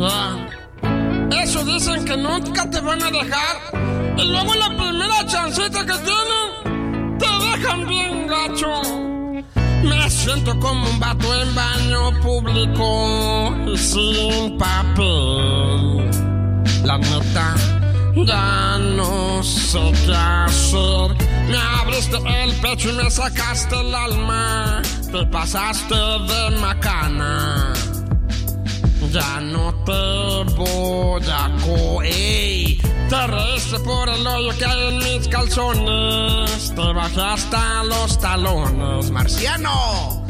Ah, eso dicen que nunca te van a dejar. Y luego la primera chancita que tienen, te dejan bien gacho. Me siento como un vato en baño público y sin papel. La neta, ya no sé qué hacer. Me abriste el pecho y me sacaste el alma. Te pasaste de macana. Ya no te voy a coer. Te reíste por el hoyo que hay en mis calzones. Te bajé hasta los talones, marciano.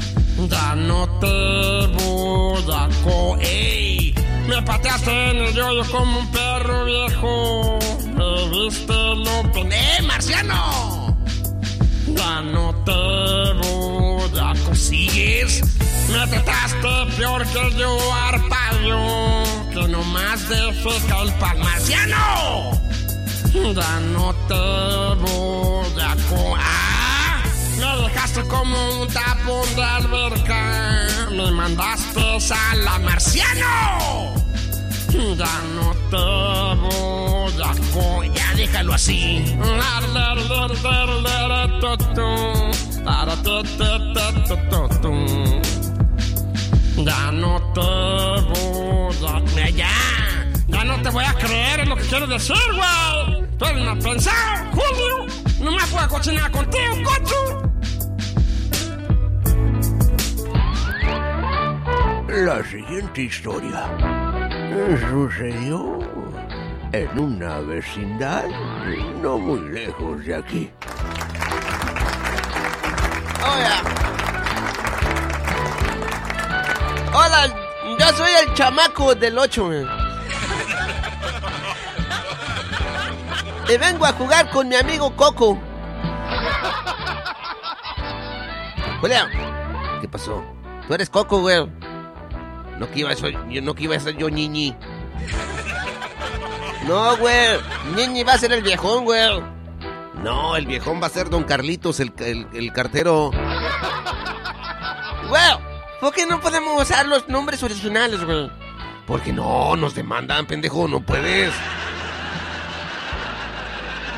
Ya no te voy a coer. Me pateaste en el hoyo como un perro viejo. Me viste lo pene, marciano. Ya no te voy a consigues. Me trataste peor que yo, arpaio, que nomás defeca el pan marciano. Ya no te voy a co... ¡Ah! Me dejaste como un tapón de alberca. Me mandaste a la marciano. Ya no te voy a co... Ya déjalo así. Ya no te voy a... Ya, ya no te voy a creer en lo que quieres decir, güey. Tú eres una pensado, Julio. No me puedo cocinar contigo, cocho. La siguiente historia sucedió en una vecindad no muy lejos de aquí. Hola. Hola, yo soy el chamaco del 8. Y vengo a jugar con mi amigo Coco. Julián, ¿qué pasó? Tú eres Coco, güey. No que iba a ser yo, no que iba a ser yo Ñiñi. No, güey. Ñiñi va a ser el viejón, güey. No, el viejón va a ser Don Carlitos, el, el, el cartero. Güey, ¿por qué no podemos usar los nombres originales, güey? Porque no, nos demandan, pendejo, no puedes.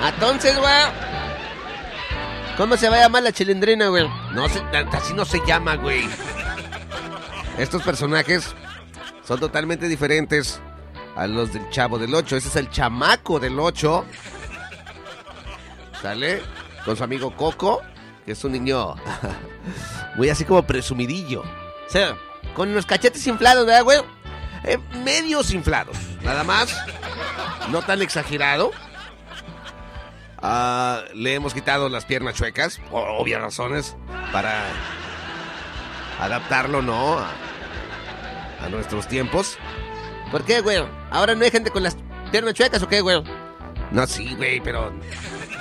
Entonces, güey. ¿Cómo se va a llamar la chilindrina, güey? No, se, así no se llama, güey. Estos personajes son totalmente diferentes a los del Chavo del 8. Ese es el chamaco del 8. ¿Sale? Con su amigo Coco, que es un niño muy así como presumidillo. O sea, con los cachetes inflados, ¿verdad, güey? Eh, medios inflados, nada más. No tan exagerado. Ah, le hemos quitado las piernas chuecas, por obvias razones, para adaptarlo, ¿no? A, a nuestros tiempos. ¿Por qué, güey? ¿Ahora no hay gente con las piernas chuecas o qué, güey? No, sí, güey, pero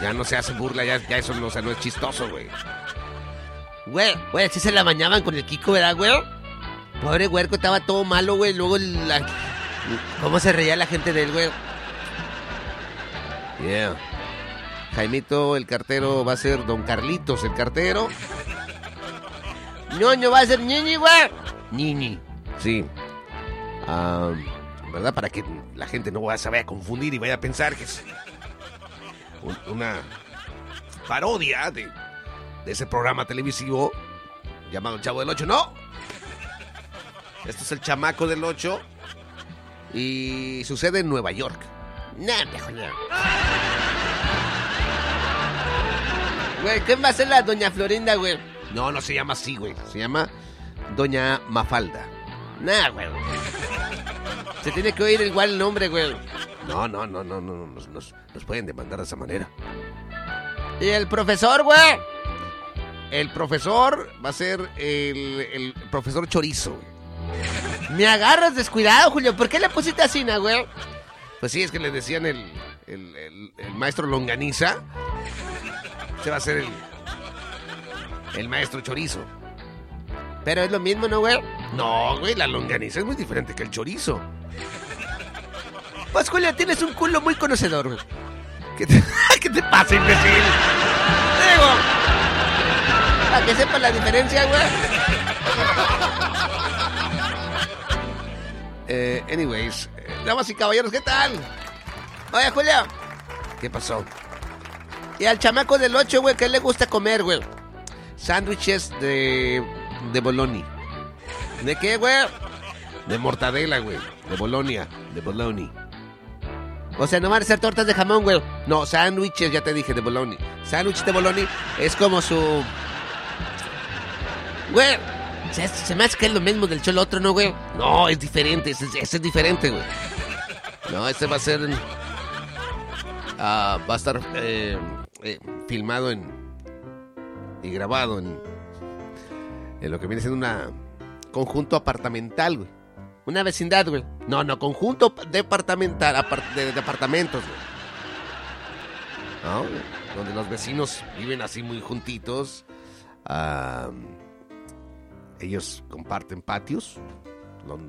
ya no se hace burla, ya, eso no, es chistoso, güey. Güey, güey, así se la bañaban con el Kiko, ¿verdad, güey? Pobre huerco, estaba todo malo, güey. Luego, la... ¿cómo se reía la gente de él, güey? Yeah. Jaimito, el cartero, va a ser Don Carlitos, el cartero. ñoño va a ser Ñiñi, güey. Ñiñi, sí. Ah, ¿Verdad? Para que la gente no se vaya a confundir y vaya a pensar que es un- una parodia de, ese programa televisivo llamado El Chavo del Ocho. ¡No! Esto es el chamaco del 8 y sucede en Nueva York. Nah, viejo, no. Güey, ¿qué va a hacer la doña Florinda, güey? No, no se llama así, güey. Se llama doña Mafalda. Nah, güey. Se tiene que oír igual el nombre, güey. No, no, no, no, no, nos, nos, nos pueden demandar de esa manera. ¿Y el profesor, güey? El profesor va a ser el, el profesor Chorizo. Me agarras descuidado, Julio. ¿Por qué le pusiste así, güey? Pues sí, es que le decían el, el, el- el maestro Longaniza. Se va a ser el, el maestro Chorizo. Pero es lo mismo, ¿no, güey? No, güey, la longaniza es muy diferente que el chorizo. Pues, Julio, tienes un culo muy conocedor, güey. ¿Qué te, ¿Qué te pasa, imbécil? Digo, para que sepas la diferencia, güey. Eh, anyways, eh, damas y caballeros, ¿qué tal? Oye, Julio. ¿Qué pasó? Y al chamaco del 8, güey, ¿qué le gusta comer, güey? Sándwiches de. de bologna. ¿De qué, güey? De mortadela, güey. De Bolonia. De bologna. O sea, no van a ser tortas de jamón, güey. No, sándwiches, ya te dije, de bologna. Sándwich de bologna es como su. Güey, se, me hace que es lo mismo del cholo otro, ¿no, güey? No, es diferente, ese, es diferente, güey. No, este va a ser. ah, va a estar eh, eh, filmado en. y grabado en. en lo que viene siendo una. conjunto apartamental, güey. Una vecindad, güey. No, no, conjunto departamental, de, de apartamentos, güey. ¿No? Donde los vecinos viven así muy juntitos. Ellos comparten patios. Los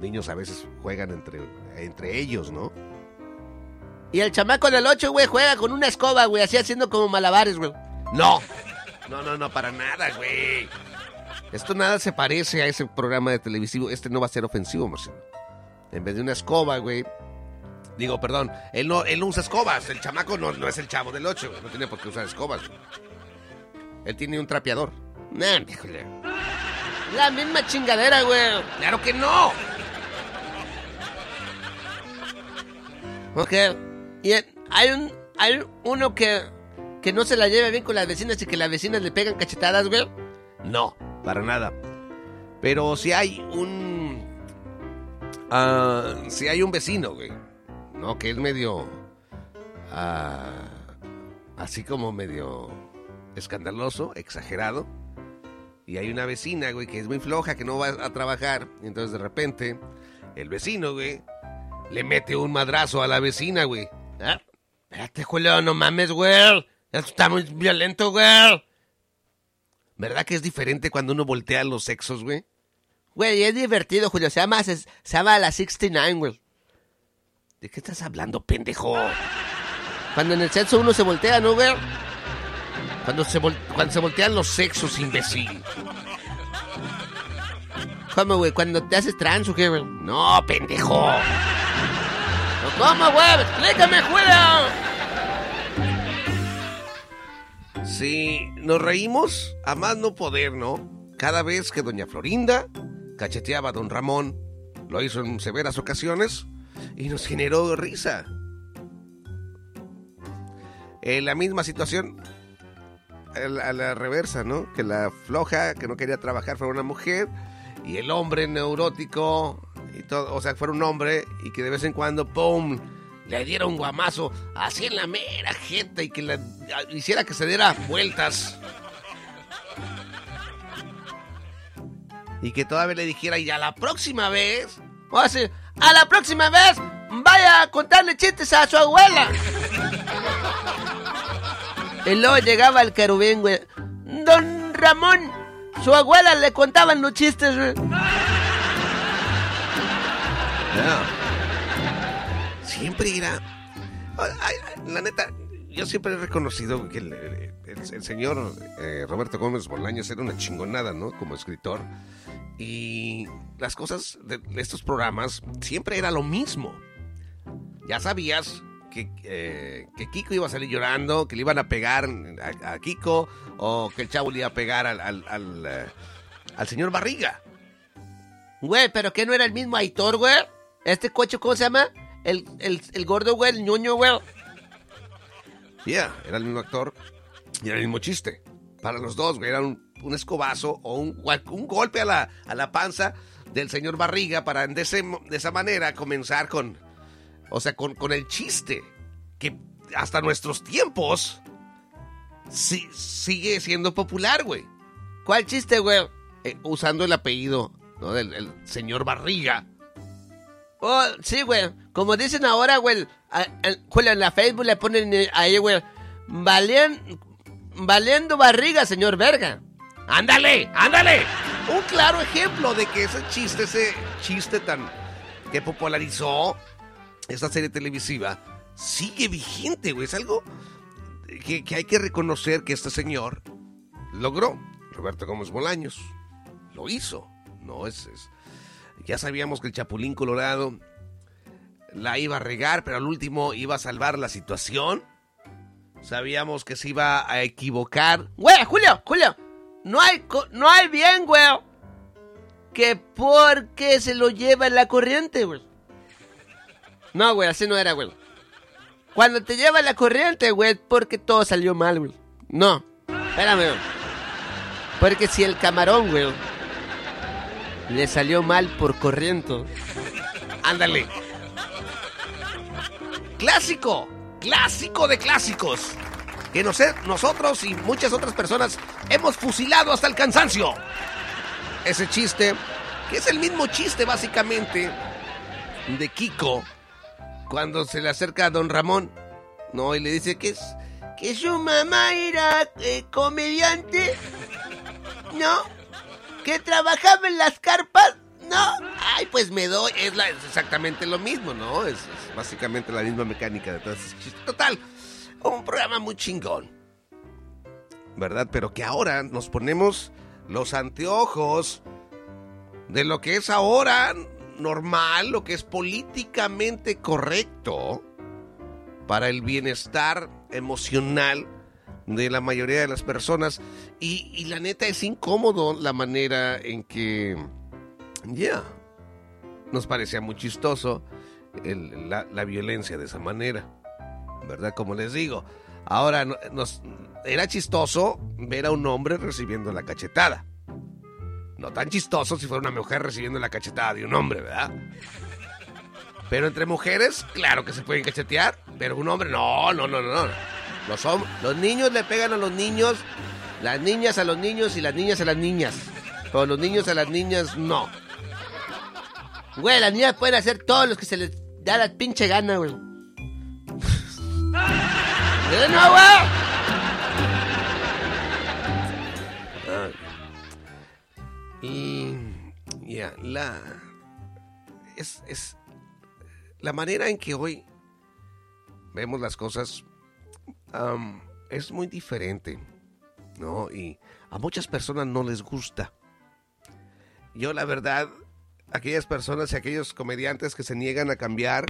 niños a veces juegan entre, entre ellos, ¿no? Y el chamaco del 8, güey, juega con una escoba, güey, así haciendo como malabares, güey. No. No, no, no, para nada, güey. Esto nada se parece a ese programa de televisivo. Este no va a ser ofensivo, Marcelo. En vez de una escoba, güey. Digo, perdón, él no, él no usa escobas. El chamaco no, no es el chavo del 8, güey. No tiene por qué usar escobas, güey. Él tiene un trapeador. Nah, híjole. La misma chingadera, güey. Claro que no. Ok. Y hay un, hay uno que, que no se la lleva bien con las vecinas y que las vecinas le pegan cachetadas, güey. No, para nada. Pero si hay un... ah, si hay un vecino, güey. No, que es medio... ah, así como medio escandaloso, exagerado. Y hay una vecina, güey, que es muy floja, que no va a trabajar. Y entonces de repente, el vecino, güey, le mete un madrazo a la vecina, güey. Ah, Espérate, Julio, no mames, güey. Esto está muy violento, güey. ¿Verdad que es diferente cuando uno voltea los sexos, güey? Güey, es divertido, Julio. Se llama, se, se llama la 69, güey. ¿De qué estás hablando, pendejo? Cuando en el sexo uno se voltea, ¿no, güey? Cuando se, vol- cuando se voltean los sexos, imbécil. ¿Cómo, güey? Cuando te haces trans o qué, güey? No, pendejo. ¿No, ¿Cómo, güey? Explícame, Julio. Sí, nos reímos a más no poder, ¿no? Cada vez que doña Florinda cacheteaba a don Ramón, lo hizo en severas ocasiones y nos generó risa. En la misma situación, a la, reversa, ¿no? Que la floja que no quería trabajar fuera una mujer y el hombre neurótico y todo, o sea, fuera un hombre y que de vez en cuando, ¡pum! Le diera un guamazo así en la mera jeta y que la hiciera que se diera vueltas. Y que todavía le dijera, y a la próxima vez, o así, a la próxima vez, vaya a contarle chistes a su abuela. Y luego llegaba el querubín, güey. Don Ramón, su abuela le contaban los chistes, güey. Siempre la neta, yo siempre he reconocido que el, señor eh, Roberto Gómez Bolaños era una chingonada, ¿no? Como escritor. Y las cosas de estos programas siempre era lo mismo. Ya sabías que, eh, que Kiko iba a salir llorando, que le iban a pegar a, Kiko, o que el chavo le iba a pegar al, al, al, eh, al señor Barriga. Güey, pero que no era el mismo Aitor, güey. Este coche, ¿cómo se llama? El, el, el gordo, güey, el ñoño, güey. Yeah, era el mismo actor y era el mismo chiste. Para los dos, güey, era un, un escobazo o un, un golpe a la, a la panza del señor Barriga para de, ese- de esa manera comenzar con, o sea, con, con el chiste que hasta nuestros tiempos sí- sigue siendo popular, güey. ¿Cuál chiste, güey? Eh, usando el apellido ¿no? del el señor Barriga. Oh, sí, güey. Como dicen ahora, güey. En la Facebook le ponen eh, ahí, güey. Valen, valiendo barriga, señor verga. ¡Ándale! ¡Ándale! Un claro ejemplo de que ese chiste, ese chiste tan que popularizó esta serie televisiva, sigue vigente, güey. Es algo que, que hay que reconocer que este señor logró. Roberto Gómez Bolaños lo hizo. No es, es- Ya sabíamos que el Chapulín Colorado la iba a regar, pero al último iba a salvar la situación. Sabíamos que se iba a equivocar. Güey, Julio, Julio. No hay, no hay bien, güey. Que porque se lo lleva la corriente, güey. No, güey, así no era, güey. Cuando te lleva la corriente, güey, porque todo salió mal, güey. No, espérame. Porque si el camarón, güey, le salió mal por corriente. Ándale. Clásico, clásico de clásicos. Que nos- nosotros y muchas otras personas hemos fusilado hasta el cansancio. Ese chiste, que es el mismo chiste básicamente de Kiko cuando se le acerca a don Ramón, ¿no? Y le dice que es que su mamá era eh, comediante, ¿no? Que trabajaba en las carpas, ¿no? Ay, pues me doy, es, la- es exactamente lo mismo, ¿no? Es, básicamente la misma mecánica de todos esos chistes. Total, un programa muy chingón, ¿verdad? Pero que ahora nos ponemos los anteojos de lo que es ahora normal, lo que es políticamente correcto para el bienestar emocional de la mayoría de las personas. Y, y la neta es incómodo la manera en que, ya, nos parecía muy chistoso el- la, la violencia de esa manera, ¿verdad? Como les digo, ahora no- nos, era chistoso ver a un hombre recibiendo la cachetada. No tan chistoso si fuera una mujer recibiendo la cachetada de un hombre, ¿verdad? Pero entre mujeres, claro que se pueden cachetear, pero un hombre, no, no, no, no. no. Los, los niños le pegan a los niños, las niñas a los niños y las niñas a las niñas. Pero los niños a las niñas, no. Güey, las niñas pueden hacer todos los que se les da la pinche gana, güey. ¿Eh, no, güey? Y ya, la es, es la manera en que hoy vemos las cosas am, es muy diferente, ¿no? Y a muchas personas no les gusta. Yo la verdad, aquellas personas y aquellos comediantes que se niegan a cambiar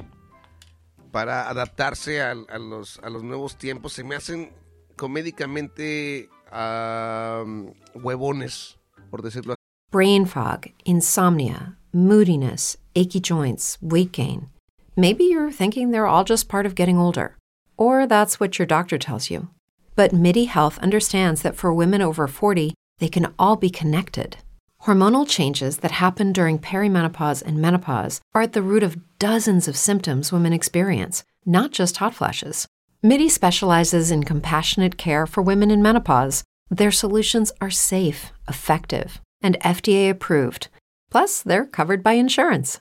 para adaptarse a, los, nuevos tiempos se me hacen comédicamente am, huevones, por decirlo brain fog, insomnia, moodiness, achy joints, weight gain. Maybe you're thinking they're all just part of getting older, or that's what your doctor tells you. But MIDI Health understands that for women over 40, they can all be connected. Hormonal changes that happen during perimenopause and menopause are at the root of dozens of symptoms women experience, not just hot flashes. MIDI specializes in compassionate care for women in menopause. Their solutions are safe, effective, and FDA approved. Plus, they're covered by insurance.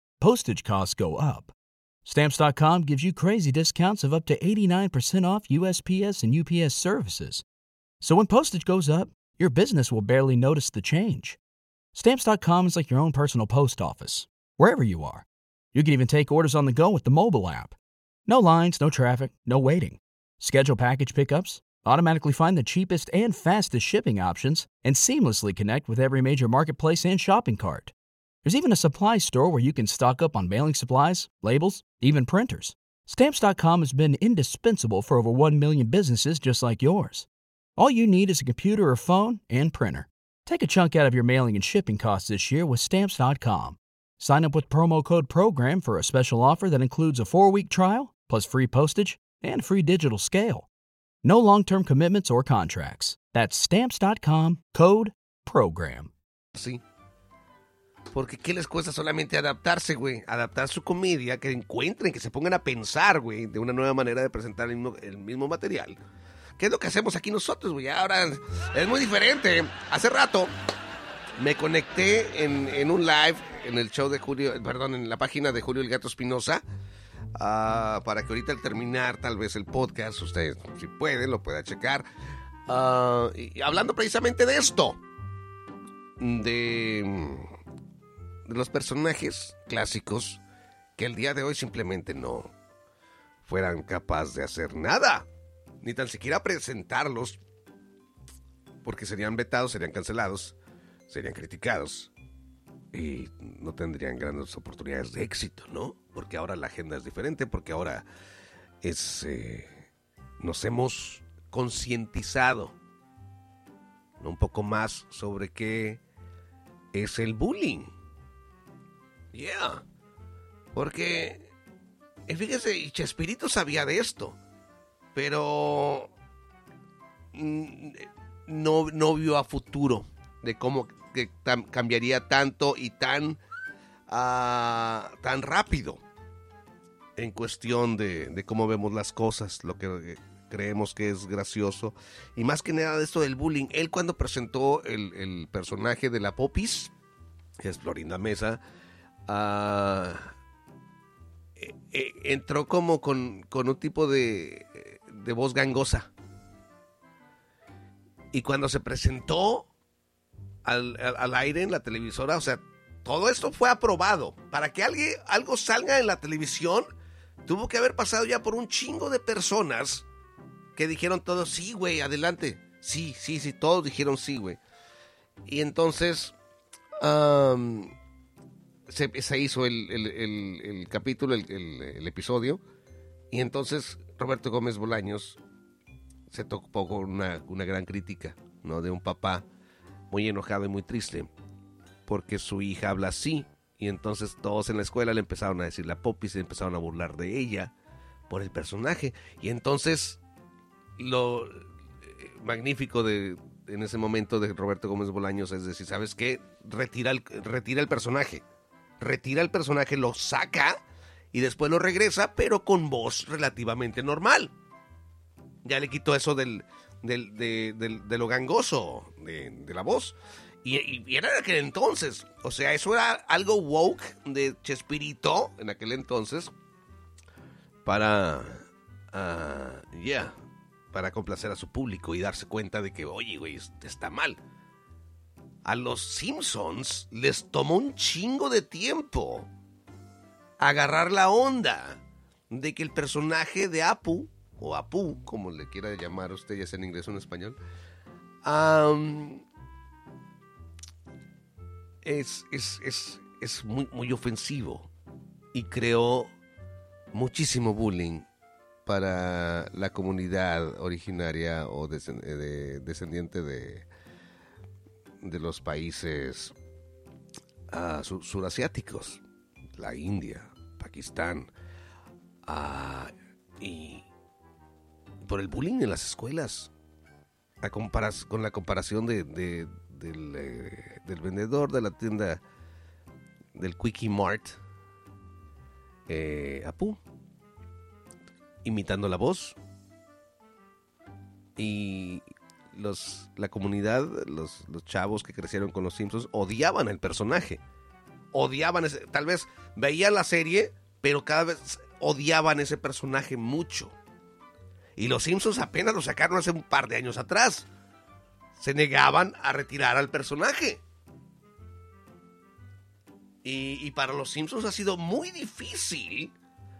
postage costs go up. Stamps.com gives you crazy discounts of up to 89% off USPS and UPS services. So when postage goes up, your business will barely notice the change. Stamps.com is like your own personal post office, wherever you are. You can even take orders on the go with the mobile app. No lines, no traffic, no waiting. Schedule package pickups, automatically find the cheapest and fastest shipping options, and seamlessly connect with every major marketplace and shopping cart. There's even a supply store where you can stock up on mailing supplies, labels, even printers. Stamps.com has been indispensable for over 1 million businesses just like yours. All you need is a computer or phone and printer. Take a chunk out of your mailing and shipping costs this year with Stamps.com. Sign up with promo code PROGRAM for a special offer that includes a four week trial, plus free postage and free digital scale. No long term commitments or contracts. That's Stamps.com code PROGRAM. Sí. Porque ¿qué les cuesta solamente adaptarse, güey? Adaptar su comedia, que encuentren, que se pongan a pensar, güey, de una nueva manera de presentar el mismo, material. ¿Qué es lo que hacemos aquí nosotros, güey? Ahora es muy diferente. Hace rato me conecté en, un live en el show de Julio, perdón, en la página de Julio el Gato Espinosa. ah, para que ahorita al terminar tal vez el podcast, usted si puede, lo pueda checar. Ah, hablando precisamente de esto. De, los personajes clásicos que el día de hoy simplemente no fueran capaces de hacer nada. Ni tan siquiera presentarlos. Porque serían vetados, serían cancelados, serían criticados y no tendrían grandes oportunidades de éxito, ¿no? Porque ahora la agenda es diferente, porque ahora es eh, nos hemos concientizado un poco más sobre qué es el bullying. Yeah. Porque y fíjese, y Chespirito sabía de esto, pero mm, no, no vio a futuro de cómo que cambiaría tanto y tan, ah, tan rápido en cuestión de, de cómo vemos las cosas, lo que eh, creemos que es gracioso. Y más que nada de esto del bullying, él cuando presentó el, el personaje de la Popis, que es Florinda Mesa, eh, eh, entró como con, con un tipo de, de voz gangosa. Y cuando se presentó al, al- aire en la televisora, o sea, todo esto fue aprobado. Para que alguien, algo salga en la televisión, tuvo que haber pasado ya por un chingo de personas que dijeron todos, sí, güey, adelante. Sí, sí, sí, todos dijeron sí, güey. Y entonces se, hizo el, el- capítulo, el, episodio, y entonces Roberto Gómez Bolaños se topó con una, gran crítica, ¿no? De un papá muy enojado y muy triste porque su hija habla así. Y entonces todos en la escuela le empezaron a decir la popis, se empezaron a burlar de ella por el personaje. Y entonces lo eh, magnífico de en ese momento de Roberto Gómez Bolaños es decir, ¿sabes qué? Retira el, retira el personaje. Retira el personaje, lo saca y después lo regresa, pero con voz relativamente normal. Ya le quitó eso del, del- de, del- de lo gangoso de, la voz. Y, era en aquel entonces. O sea, eso era algo woke de Chespirito en aquel entonces. Para. ya. para complacer a su público y darse cuenta de que, oye, güey, está mal. A los Simpsons les tomó un chingo de tiempo agarrar la onda de que el personaje de Apu, o Apu, como le quiera llamar usted, ya sea en inglés o en español, es, es, es, es muy, muy ofensivo y creó muchísimo bullying para la comunidad originaria o eh, de- descendiente de, de los países ah, su- surasiáticos, la India, Pakistán, ah, y por el bullying en las escuelas, a comparas- con la comparación de- del, eh, del vendedor de la tienda del Quickie Mart, eh, Apu, imitando la voz. Y los, la comunidad, los, chavos que crecieron con los Simpsons, odiaban al personaje. Odiaban ese, tal vez veían la serie, pero cada vez odiaban ese personaje mucho. Y los Simpsons apenas lo sacaron hace un par de años atrás. Se negaban a retirar al personaje. Y, y para los Simpsons ha sido muy difícil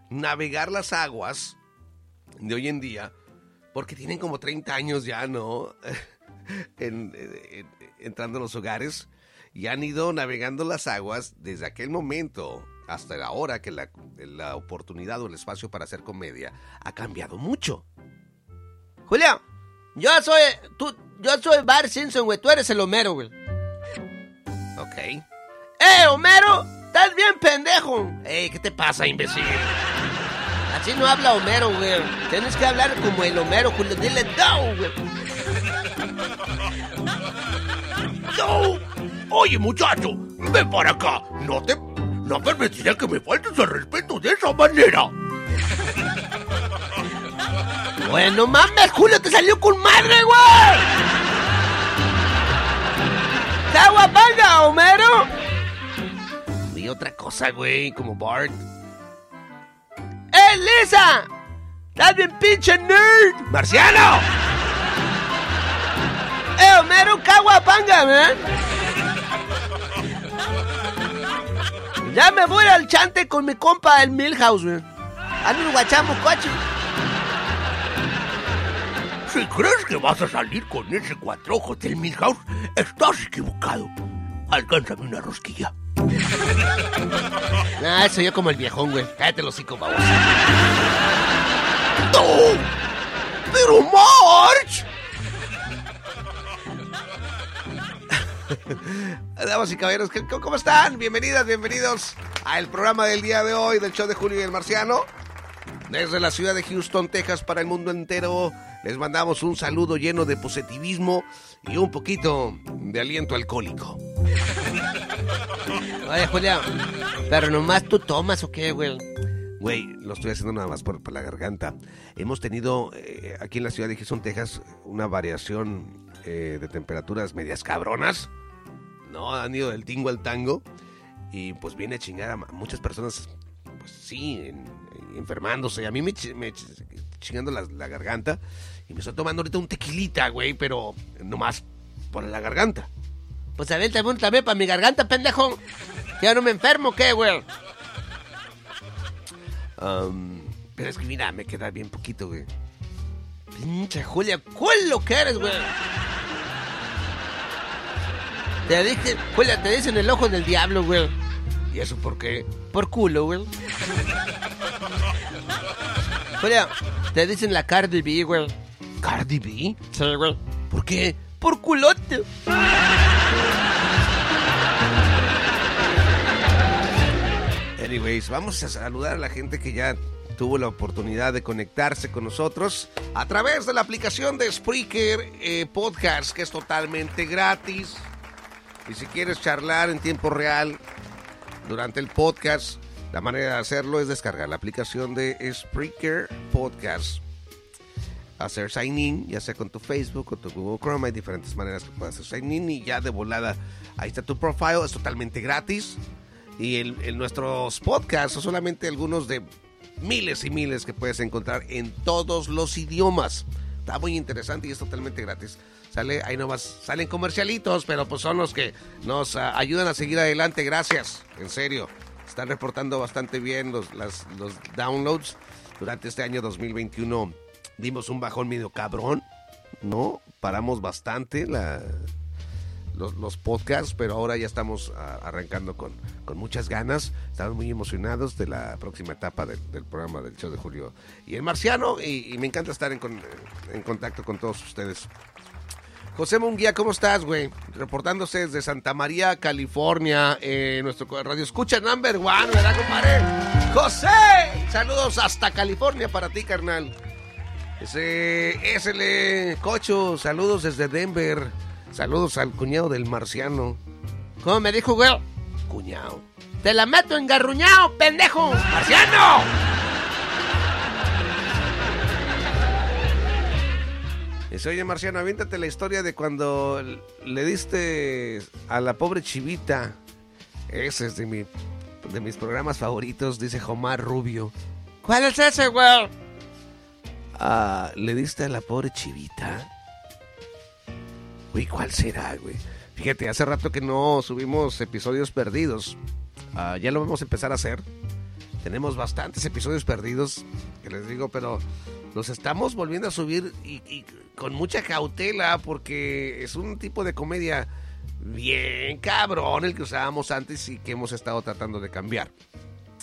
navegar las aguas de hoy en día, porque tienen como 30 años ya, ¿no? En- en- entrando a los hogares y han ido navegando las aguas desde aquel momento hasta ahora que la, la oportunidad o el espacio para hacer comedia ha cambiado mucho. Julio, yo soy. Tú, yo soy Bar Simpson, güey. Tú eres el Homero, güey. Ok. ¡Eh, Homero! ¡Estás bien pendejo! Ey, ¿qué te pasa, imbécil? Así no habla Homero, güey. Tienes que hablar como el Homero, Julio. Dile no, güey. ¡No! Oye, muchacho, ven para acá. No te... No permitiré que me faltes al respeto de esa manera. Bueno, mames, Julio, te salió con madre, güey. ¡Caguapanga, Homero! Y otra cosa, güey, como Bart. ¡Eh, Lisa! ¡Estás bien pinche nerd! ¡Marciano! ¡Eh, Homero, caguapanga, man! Ya me voy al chante con mi compa, el Milhouse, güey. Ando en guachamo, coche. Si crees que vas a salir con ese cuatrojo del Milhouse, estás equivocado. Alcánzame una rosquilla. Ah, soy yo como el viejón, güey. Cállate los hocico, baboso. ¡No! ¡Pero March! Damas y caballeros, ¿qué- ¿cómo cómo están? Bienvenidas, bienvenidos al programa del día de hoy del show de Julio y el Marciano. Desde la ciudad de Houston, Texas, para el mundo entero, les mandamos un saludo lleno de positivismo y un poquito de aliento alcohólico. Oye, Julia, pero nomás tú tomas o qué, güey. Güey, lo estoy haciendo nada más por, la garganta. Hemos tenido eh, aquí en la ciudad de Houston, Texas, una variación eh, de temperaturas medias cabronas. No, han ido del tingo al tango. Y pues viene a chingar a muchas personas, pues sí, en- enfermándose. A mí me, chi- me ch- chingando la garganta. Y me estoy tomando ahorita un tequilita, güey, pero nomás por la garganta. Pues a ver, también, también para mi garganta, pendejo. Ya no me enfermo, ¿qué, güey? Pero es que mira, me queda bien poquito, güey. Pinche Julia, ¿cuál lo que eres, güey? Te dije, Julia, te dicen el ojo del diablo, güey. ¿Y eso por qué? Por culo, güey. Julia, te dicen la Cardi B, güey. ¿Cardi B? Sí, güey. ¿Por qué? Por culote. Anyways, vamos a saludar a la gente que ya tuvo la oportunidad de conectarse con nosotros a través de la aplicación de Spreaker eh, Podcast, que es totalmente gratis. Y si quieres charlar en tiempo real durante el podcast, la manera de hacerlo es descargar la aplicación de Spreaker Podcast. Hacer sign in, ya sea con tu Facebook o tu Google Chrome, hay diferentes maneras que puedes hacer sign in y ya de volada ahí está tu profile, es totalmente gratis. Y el, el- nuestros podcasts son solamente algunos de miles y miles que puedes encontrar en todos los idiomas. Está muy interesante y es totalmente gratis. Sale, ahí nomás salen comercialitos, pero pues son los que nos ah, ayudan a seguir adelante. Gracias, en serio. Están reportando bastante bien los, las- los downloads. Durante este año 2021 dimos un bajón medio cabrón, ¿no? Paramos bastante los, podcasts, pero ahora ya estamos ah, arrancando con, con muchas ganas. Estamos muy emocionados de la próxima etapa del, programa del show de Julio y el Marciano. Y, me encanta estar en, con- en contacto con todos ustedes. José Munguía, ¿cómo estás, güey? Reportándose desde Santa María, California, eh, nuestro radio escucha number one, ¿verdad, compadre? José, saludos hasta California para ti, carnal. Ese SL Cocho, saludos desde Denver. Saludos al cuñado del marciano. ¿Cómo me dijo, güey? Cuñado. Te la meto engarruñado, pendejo. ¡Marciano! Dice, oye, marciano, aviéntate la historia de cuando le diste a la pobre chivita. Ese es de, mi, de mis programas favoritos, dice Jomar Rubio. ¿Cuál es ese, güey? Ah, ¿Le diste a la pobre chivita? Uy, ¿cuál será, güey? Fíjate, hace rato que no subimos episodios perdidos. Ah, ya lo vamos a empezar a hacer. Tenemos bastantes episodios perdidos, que les digo, pero los estamos volviendo a subir y, y con mucha cautela porque es un tipo de comedia bien cabrón el que usábamos antes y que hemos estado tratando de cambiar.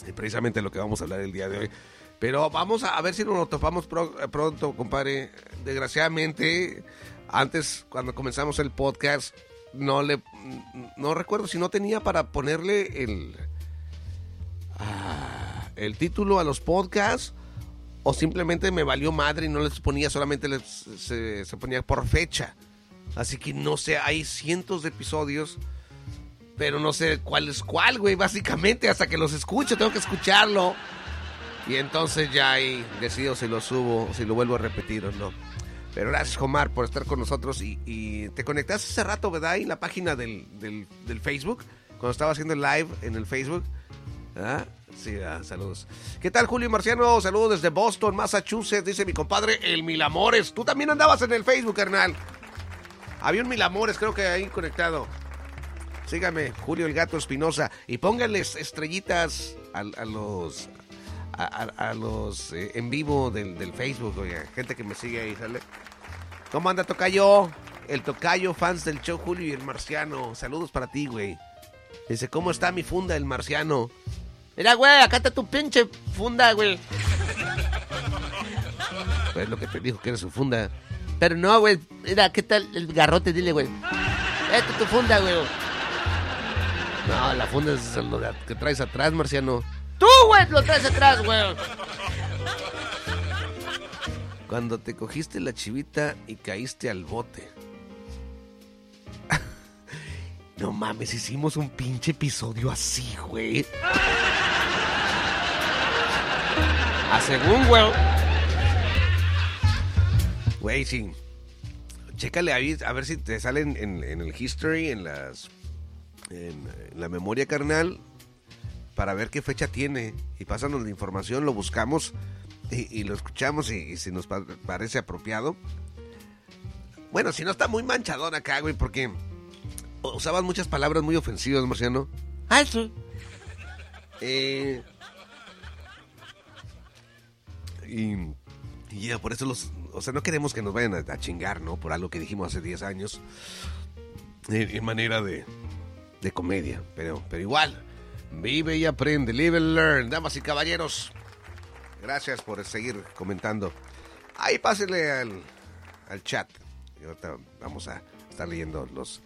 Y precisamente lo que vamos a hablar el día de hoy. Pero vamos a, ver si nos lo topamos eh, pronto, compadre. Desgraciadamente, antes, cuando comenzamos el podcast, no le. No recuerdo si no tenía para ponerle el. ah, el título a los podcasts. O simplemente me valió madre y no les ponía, solamente les, se, se ponía por fecha. Así que no sé, hay cientos de episodios. Pero no sé cuál es cuál, güey. Básicamente, hasta que los escucho, tengo que escucharlo. Y entonces ya ahí decido si lo subo, si lo vuelvo a repetir o no. Pero gracias, Omar, por estar con nosotros. Y, y te conectaste hace rato, ¿verdad? Ahí en la página del, del, Facebook, cuando estaba haciendo el live en el Facebook. ¿Ah? Sí, saludos. ¿Qué tal, Julio Marciano? Saludos desde Boston, Massachusetts, dice mi compadre, el Milamores. Tú también andabas en el Facebook, carnal. Había un Milamores, creo que ahí conectado. Sígame, Julio el Gato Espinosa. Y pónganles estrellitas a los. A, los eh, en vivo del, del Facebook, oiga. Gente que me sigue ahí, ¿sale? ¿Cómo anda Tocayo? El Tocayo, fans del show Julio y el Marciano. Saludos para ti, güey. Dice, ¿cómo está mi funda, el Marciano? Mira, güey, acá está tu pinche funda, güey. Pues lo que te dijo que era su funda. Pero no, güey. Mira, ¿qué tal el garrote? Dile, güey. Esta es tu funda, güey. No, la funda es lo que traes atrás, Marciano. Tú, güey, lo traes atrás, güey. Cuando te cogiste la chivita y caíste al bote. No mames, hicimos un pinche episodio así, güey. A según, güey. Güey, sí. Chécale ahí, a ver si te salen en, el history, en las. En la memoria carnal, para ver qué fecha tiene. Y pásanos la información, lo buscamos y, y lo escuchamos y, y si nos pa- parece apropiado. Bueno, si no está muy manchadón acá, güey, porque usaban muchas palabras muy ofensivas, Marciano. Ah, sí. Eh, y, y ya, por eso los... O sea, no queremos que nos vayan a, a chingar, ¿no? Por algo que dijimos hace 10 años. En, en manera de, de comedia. Pero, pero igual, vive y aprende. Live and learn. Damas y caballeros, gracias por seguir comentando. Ahí pásenle al, al chat. Y ahorita vamos a estar leyendo los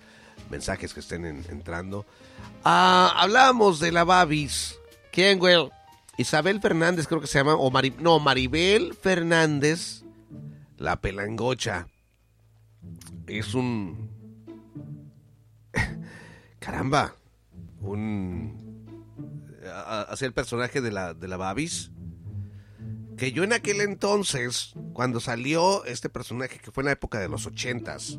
mensajes que estén en- entrando. Ah, hablábamos de la Babis. ¿Quién, güey? Isabel Fernández, creo que se llama. No, Maribel Fernández, la pelangocha. Es un. Caramba. Un. Hacía el personaje de la, de la Babis. Que yo en aquel entonces, cuando salió este personaje, que fue en la época de los ochentas,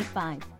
885.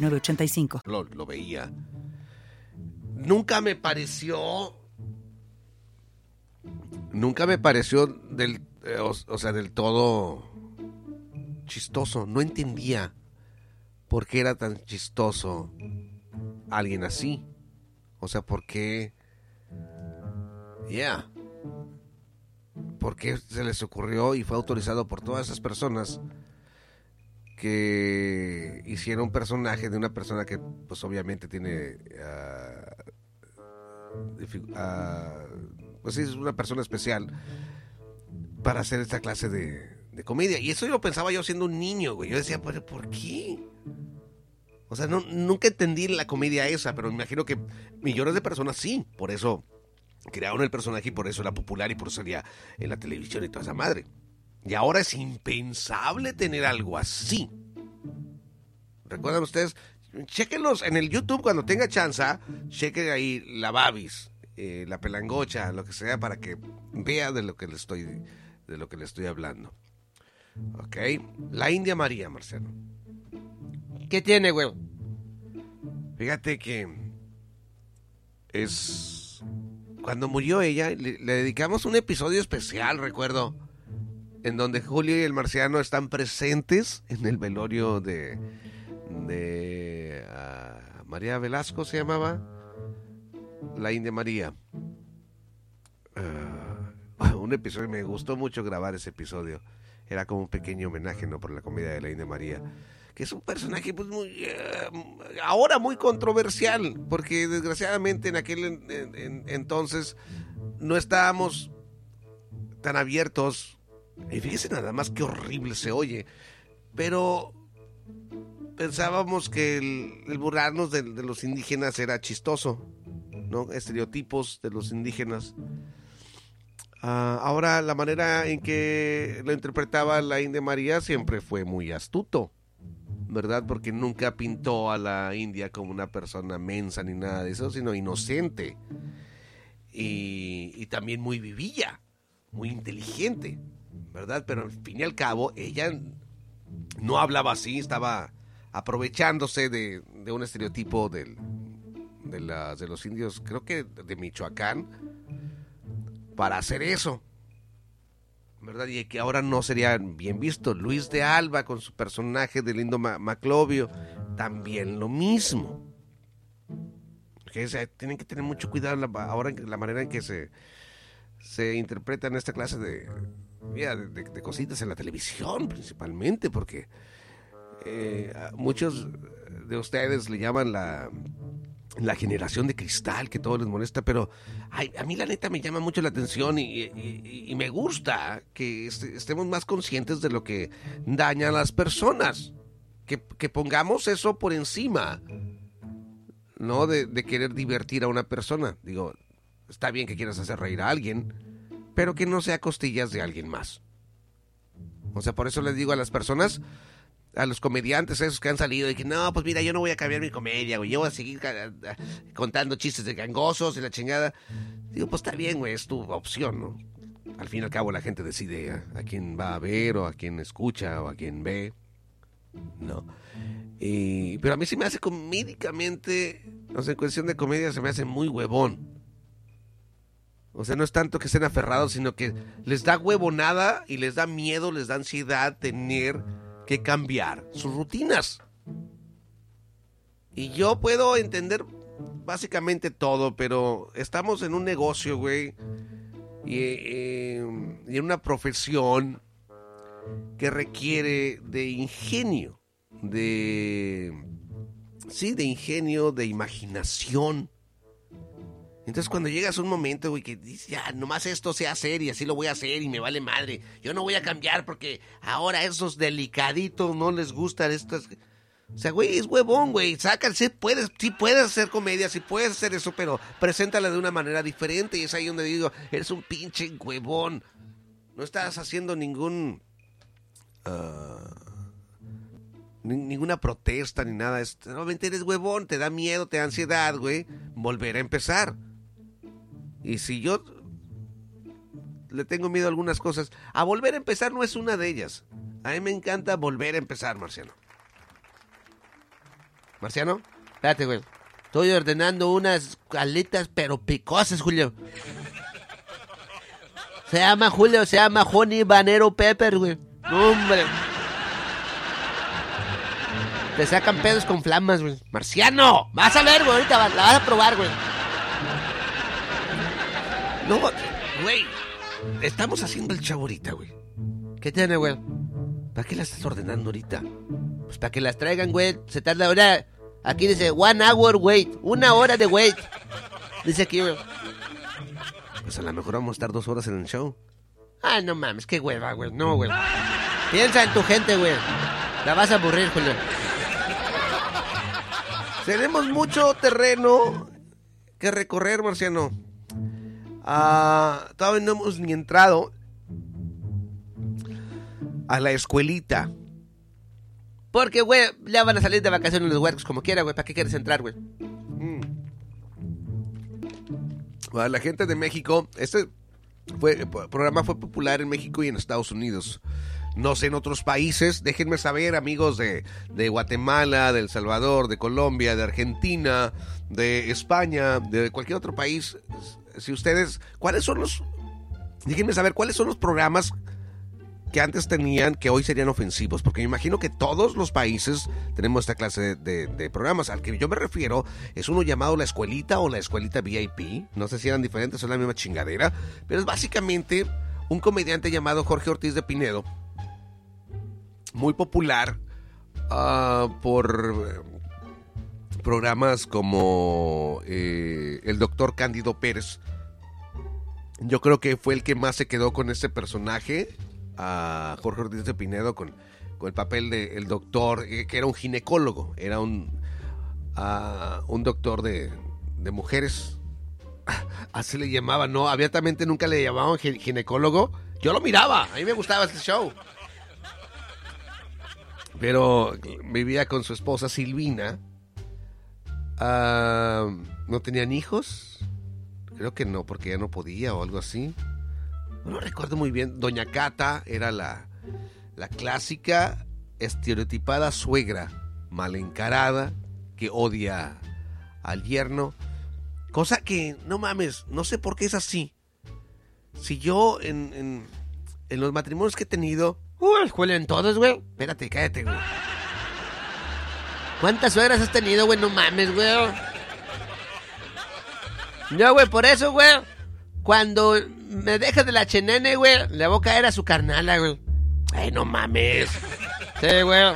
906985. lo, veía. Nunca me pareció. Nunca me pareció del. eh, o sea, del todo. chistoso. No entendía por qué era tan chistoso alguien así. O sea, por qué. Yeah. ¿Por qué se les ocurrió y fue autorizado por todas esas personas que hiciera un personaje de una persona que pues obviamente tiene ah, pues sí, es una persona especial para hacer esta clase de, de comedia. Y eso yo lo pensaba yo siendo un niño, güey. Yo decía, ¿pero por qué? O sea, no, nunca entendí la comedia esa, pero me imagino que millones de personas sí. Por eso crearon el personaje y por eso era popular y por eso salía en la televisión y toda esa madre. Y ahora es impensable tener algo así. ¿Recuerdan ustedes? Chequenlos en el YouTube cuando tenga chance. Chequen ahí la Babis, eh, la pelangocha, lo que sea, para que vea de lo que le estoy, de lo que le estoy hablando. Ok. La India María, Marcelo. ¿Qué tiene, güey? Fíjate que es... Cuando murió ella, le, dedicamos un episodio especial, recuerdo, en donde Julio y el marciano están presentes en el velorio de... ah, María Velasco se llamaba. La India María. Ah, un episodio, me gustó mucho grabar ese episodio era como un pequeño homenaje, ¿no? Por la comedia de la India María. Que es un personaje, pues, muy. Eh, ahora muy controversial, porque desgraciadamente en aquel entonces no estábamos tan abiertos. Y fíjese nada más qué horrible se oye. Pero pensábamos que el, burlarnos de, los indígenas era chistoso, ¿no? Estereotipos de los indígenas. Ah, ahora, la manera en que lo interpretaba la India María siempre fue muy astuto, ¿verdad? Porque nunca pintó a la India como una persona mensa ni nada de eso, sino inocente. Y, también muy vivilla, muy inteligente, ¿verdad? Pero al fin y al cabo, ella no hablaba así, estaba aprovechándose de, un estereotipo de, de los indios, creo que de Michoacán para hacer eso. ¿Verdad? Y que ahora no sería bien visto. Luis de Alba con su personaje de Lindo Maclovio, también lo mismo. tienen que tener mucho cuidado ahora en la manera en que se, se interpretan esta clase de, de, cositas en la televisión principalmente, porque eh, muchos de ustedes le llaman la la generación de cristal que todo les molesta, pero a mí la neta me llama mucho la atención y, me gusta que estemos más conscientes de lo que daña a las personas, que, pongamos eso por encima, no de, de, querer divertir a una persona. Digo, está bien que quieras hacer reír a alguien, pero que no sea costillas de alguien más. O sea, por eso les digo a las personas, a los comediantes esos que han salido y que no, pues mira, yo no voy a cambiar mi comedia, güey, yo voy a seguir contando chistes de gangosos y la chingada. Digo, pues está bien, güey, es tu opción, ¿no? Al fin y al cabo la gente decide a, quién va a ver o a quién escucha o a quién ve, ¿no? Y, pero a mí sí me hace comédicamente, no sé, en cuestión de comedia se me hace muy huevón. O sea, no es tanto que estén aferrados, sino que les da huevonada y les da miedo, les da ansiedad tener que cambiar sus rutinas. Y yo puedo entender básicamente todo, pero estamos en un negocio, güey, y, eh, en una profesión que requiere de ingenio, de... Sí, de ingenio, de imaginación. Entonces cuando llegas a un momento, güey, que dices, ya, nomás esto se hacer y así lo voy a hacer y me vale madre. Yo no voy a cambiar porque ahora esos delicaditos no les gustan estas... O sea, güey, es huevón, güey. Sácase, puedes, sí puedes hacer comedia, sí puedes hacer eso, pero preséntala de una manera diferente. Y es ahí donde digo, eres un pinche huevón. No estás haciendo ningún... Ah, ninguna protesta ni nada. Es, normalmente eres huevón, te da miedo, te da ansiedad, güey. Volver a empezar. Y si yo le tengo miedo a algunas cosas, a volver a empezar no es una de ellas. A mí me encanta volver a empezar, Marciano. Marciano, espérate, güey. Estoy ordenando unas aletas pero picosas, Julio. Se llama Julio, se llama Honey Banero Pepper, güey. hombre. Te sacan pedos con flamas, güey. Marciano, vas a ver, güey. Ahorita la vas a probar, güey. No, güey. Estamos haciendo el chavo ahorita, güey. ¿Qué tiene, güey? ¿Para qué las estás ordenando ahorita? Pues para que las traigan, güey. Se tarda ahora. Aquí dice one hour wait. Una hora de wait. Dice aquí, güey. Pues a lo mejor vamos a estar dos horas en el show. Ay, no mames, qué hueva, güey. No, güey. Piensa en tu gente, güey. La vas a aburrir, Julio. Tenemos mucho terreno que recorrer, Marciano. Ah, todavía no hemos ni entrado a la escuelita. Porque, güey, ya van a salir de vacaciones los huercos como quiera, güey. ¿Para qué quieres entrar, güey? A la gente de México, este fue, programa fue popular en México y en Estados Unidos. No sé en otros países. Déjenme saber, amigos de, de Guatemala, de El Salvador, de Colombia, de Argentina, de España, de cualquier otro país. Si ustedes, ¿cuáles son los... Déjenme saber cuáles son los programas que antes tenían que hoy serían ofensivos, porque me imagino que todos los países tenemos esta clase de, programas. Al que yo me refiero es uno llamado La Escuelita o La Escuelita VIP. No sé si eran diferentes, son la misma chingadera, pero es básicamente un comediante llamado Jorge Ortiz de Pinedo, muy popular ah, por programas como eh, El Doctor Cándido Pérez. Yo creo que fue el que más se quedó con ese personaje, a Jorge Ortiz de Pinedo, con, con el papel de el doctor, eh, que era un ginecólogo, era un, ah, un doctor de, de mujeres. Así le llamaban, ¿no? Abiertamente nunca le llamaban gi- ginecólogo. Yo lo miraba, a mí me gustaba este show. Pero vivía con su esposa Silvina. Ah, ¿No tenían hijos? Creo que no, porque ya no podía o algo así. No lo recuerdo muy bien. Doña Cata era la, la clásica, estereotipada suegra, mal encarada, que odia al yerno. Cosa que, no mames, no sé por qué es así. Si yo en, en, en los matrimonios que he tenido... Uy, huelen todos, güey. Espérate, cállate, güey. ¿Cuántas suegras has tenido, güey? No mames, güey. Yo, güey, por eso, güey. Cuando me dejas de la chenene, güey, le voy a caer a su carnala, güey. Ay, no mames. Sí, güey.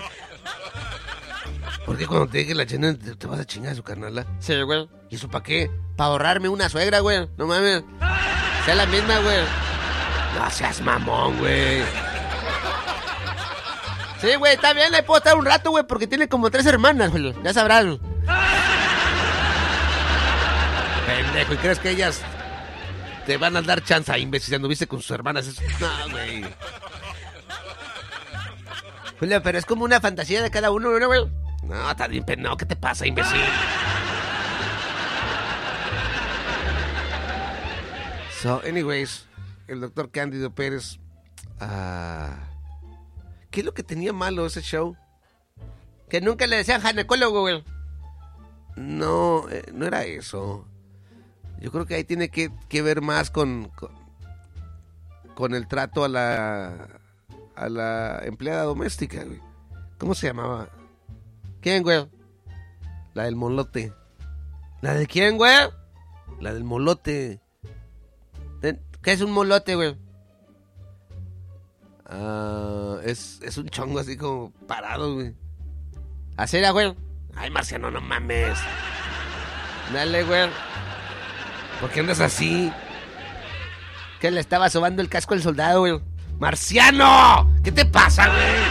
¿Por qué cuando te deje la chena te, te vas a chingar a su carnala? Sí, güey. ¿Y eso para qué? Para ahorrarme una suegra, güey. No mames. Sea la misma, güey. No seas mamón, güey. Sí, güey, está bien, le puedo estar un rato, güey, porque tiene como tres hermanas, güey. Ya sabrás, güey. Pendejo, ¿y crees que ellas te van a dar chance, imbécil? Si anduviste con sus hermanas. Es- No, güey. Julio, pero es como una fantasía de cada uno, ¿no, güey? No, está bien, pero no, ¿qué te pasa, imbécil? So, anyways, el doctor Cándido Pérez. ah, ¿Qué es lo que tenía malo ese show? Que nunca le decían ginecólogo, güey. No, eh, no era eso. Yo creo que ahí tiene que, ver más con, con, con el trato a la a la empleada doméstica, güey. ¿Cómo se llamaba? ¿Quién, güey? La del molote. ¿La de quién, güey? La del molote. ¿Qué es un molote, güey? Ah, es, es un chongo así como parado, güey. Así era, güey. Ay, Marciano, no mames. Dale, güey. ¿Por qué andas así? Que le estaba sobando el casco al soldado, güey. ¡Marciano! ¿Qué te pasa, güey?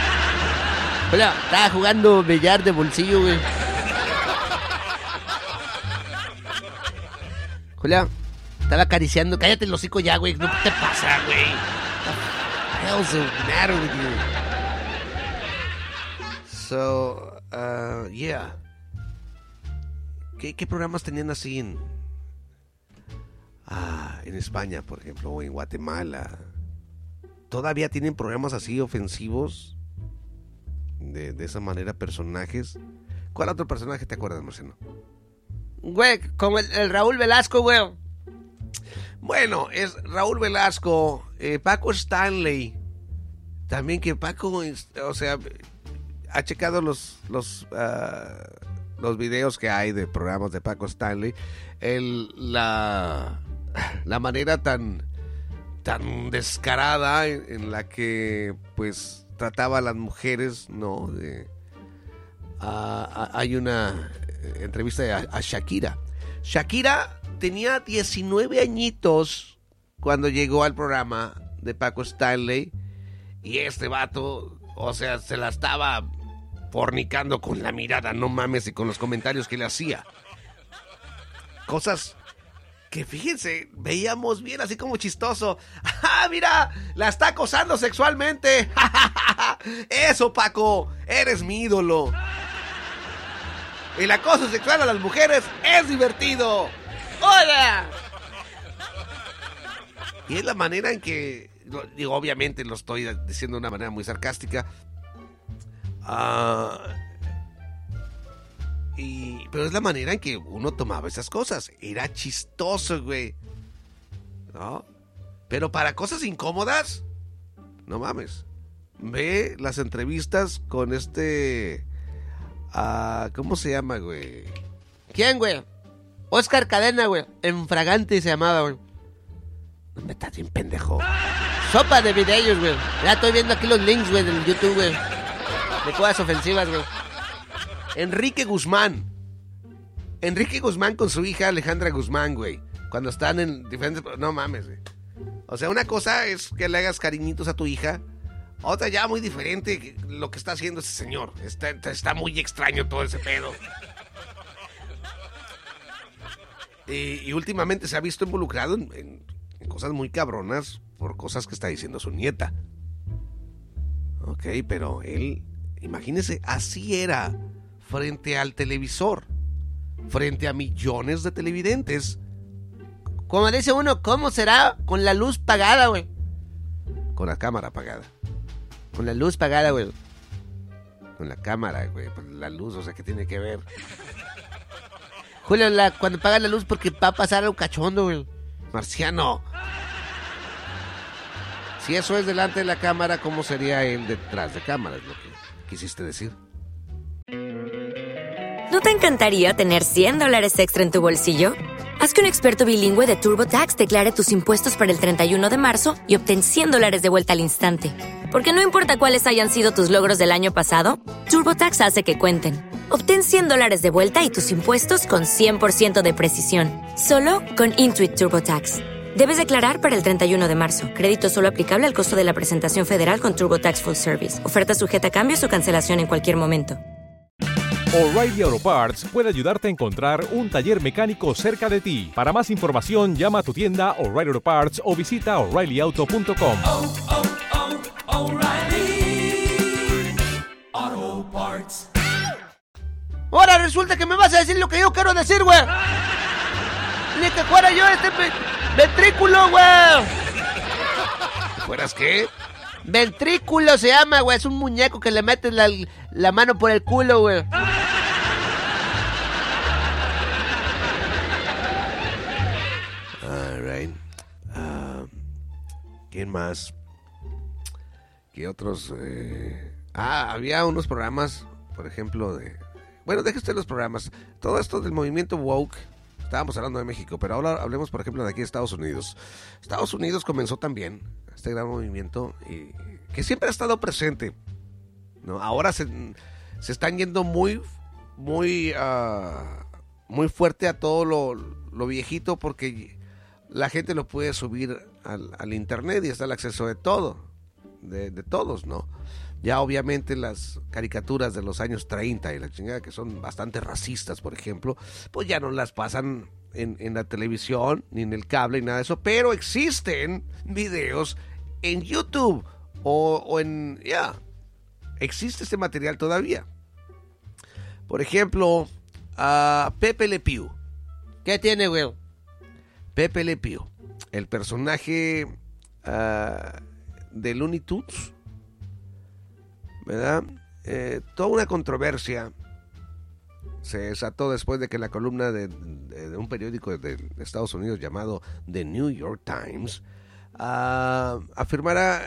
Hola, estaba jugando billar de bolsillo, güey. Julia, estaba acariciando. Cállate el hocico ya, güey. No ¿Qué te pasa, güey? Hell's the matter with you? So, uh, yeah. ¿Qué, qué programas tenían así en. Ah, en España, por ejemplo, o en Guatemala? ¿Todavía tienen programas así ofensivos? De, de esa manera, personajes. ¿Cuál otro personaje te acuerdas, Marcelo? Güey, como el, el Raúl Velasco, güey. Bueno, es Raúl Velasco, eh, Paco Stanley. También que Paco, o sea, ha checado los los ah, los videos que hay de programas de Paco Stanley. El, la, la manera tan tan descarada en, la que pues trataba a las mujeres, ¿no? De, hay una eh, entrevista a, a Shakira. Shakira tenía 19 añitos cuando llegó al programa de Paco Stanley. Y este vato, o sea, se la estaba fornicando con la mirada, no mames, y con los comentarios que le hacía. Cosas que fíjense, veíamos bien así como chistoso. ¡Ah, mira! La está acosando sexualmente. Eso, Paco, eres mi ídolo. El acoso sexual a las mujeres es divertido. ¡Hola! Y es la manera en que, digo, obviamente lo estoy diciendo de una manera muy sarcástica. Ah, y, pero es la manera en que uno tomaba esas cosas. Era chistoso, güey. ¿No? Pero para cosas incómodas, no mames. Ve las entrevistas con este... ah, ¿Cómo se llama, güey? ¿Quién, güey? Oscar Cadena, güey. En Fragante se llamaba, güey. No me estás bien pendejo. Sopa de videos, güey. Ya estoy viendo aquí los links, güey, del YouTube, güey. De cosas ofensivas, güey. Enrique Guzmán. Enrique Guzmán con su hija Alejandra Guzmán, güey. Cuando están en diferentes... No mames, güey. O sea, una cosa es que le hagas cariñitos a tu hija. Otra ya muy diferente lo que está haciendo ese señor. Está, está muy extraño todo ese pedo. Y, últimamente se ha visto involucrado en- en cosas muy cabronas por cosas que está diciendo su nieta. Ok, pero él, imagínese, así era frente al televisor, frente a millones de televidentes, Como dice uno, ¿cómo será con la luz pagada, güey? con la cámara apagada. Con la luz pagada, güey. Con la cámara, güey, pues, la luz, o sea, ¿qué tiene que ver? Julio, la, cuando paga la luz porque va a pasar algo cachondo, güey. Marciano. Si eso es delante de la cámara, ¿cómo sería él detrás de cámara? Es lo que quisiste decir. ¿No te encantaría tener 100 dólares extra en tu bolsillo? Haz que un experto bilingüe de TurboTax declare tus impuestos para el 31 de marzo y obtén 100 dólares de vuelta al instante. Porque no importa cuáles hayan sido tus logros del año pasado, TurboTax hace que cuenten. Obtén 100 dólares de vuelta y tus impuestos con 100% de precisión. Solo con Intuit TurboTax. Debes declarar para el 31 de marzo. Crédito solo aplicable al costo de la presentación federal con TurboTax Full Service. Oferta sujeta a cambios o cancelación en cualquier momento. O'Reilly Auto Parts puede ayudarte a encontrar un taller mecánico cerca de ti. Para más información, llama a tu tienda O'Reilly Auto Parts o visita oreillyauto.com. Ahora resulta que me vas a decir lo que yo quiero decir, güey. Ni que fuera yo este ventrículo, güey. ¿Fueras qué? Ventrículo se llama, güey. Es un muñeco que le metes la, la mano por el culo, güey. All right. Ah, ¿Quién más? ¿Qué otros? eh? Ah, había unos programas, por ejemplo, de... Bueno, deje usted los programas. Todo esto del movimiento woke. Estábamos hablando de México, pero ahora hablemos, por ejemplo, de aquí de Estados Unidos. Estados Unidos comenzó también este gran movimiento y que siempre ha estado presente. ¿no? Ahora se, se están yendo muy, muy, ah, muy fuerte a todo lo, lo viejito porque la gente lo puede subir al, al internet y está el acceso de todo, de, de todos, ¿no? Ya obviamente las caricaturas de los años 30 y la chingada que son bastante racistas, por ejemplo, pues ya no las pasan en, en la televisión ni en el cable ni nada de eso, pero existen videos en YouTube o, o en, ya, existe este material todavía. Por ejemplo, a Pepe Le Pew. ¿Qué tiene, güey? Pepe Le Pew, el personaje ah, de Looney Tunes, ¿verdad? Eh, toda una controversia se desató después de que la columna de, un periódico de, Estados Unidos llamado The New York Times ah, afirmara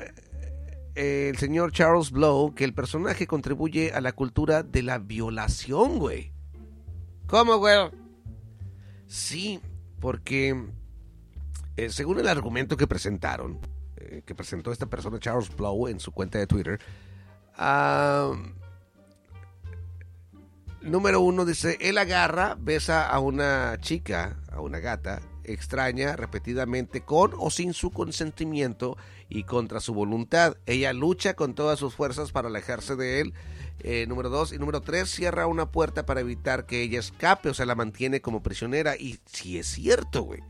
eh, el señor Charles Blow que el personaje contribuye a la cultura de la violación, güey. ¿Cómo, güey? Sí, porque eh, según el argumento que presentaron, que presentó esta persona, Charles Blow, en su cuenta de Twitter, ah, número uno dice, él agarra, besa a una chica, a una gata extraña repetidamente con o sin su consentimiento y contra su voluntad. Ella lucha con todas sus fuerzas para alejarse de él. Eh, número dos. Y número tres, cierra una puerta para evitar que ella escape, o sea, la mantiene como prisionera. Y si es cierto, güey.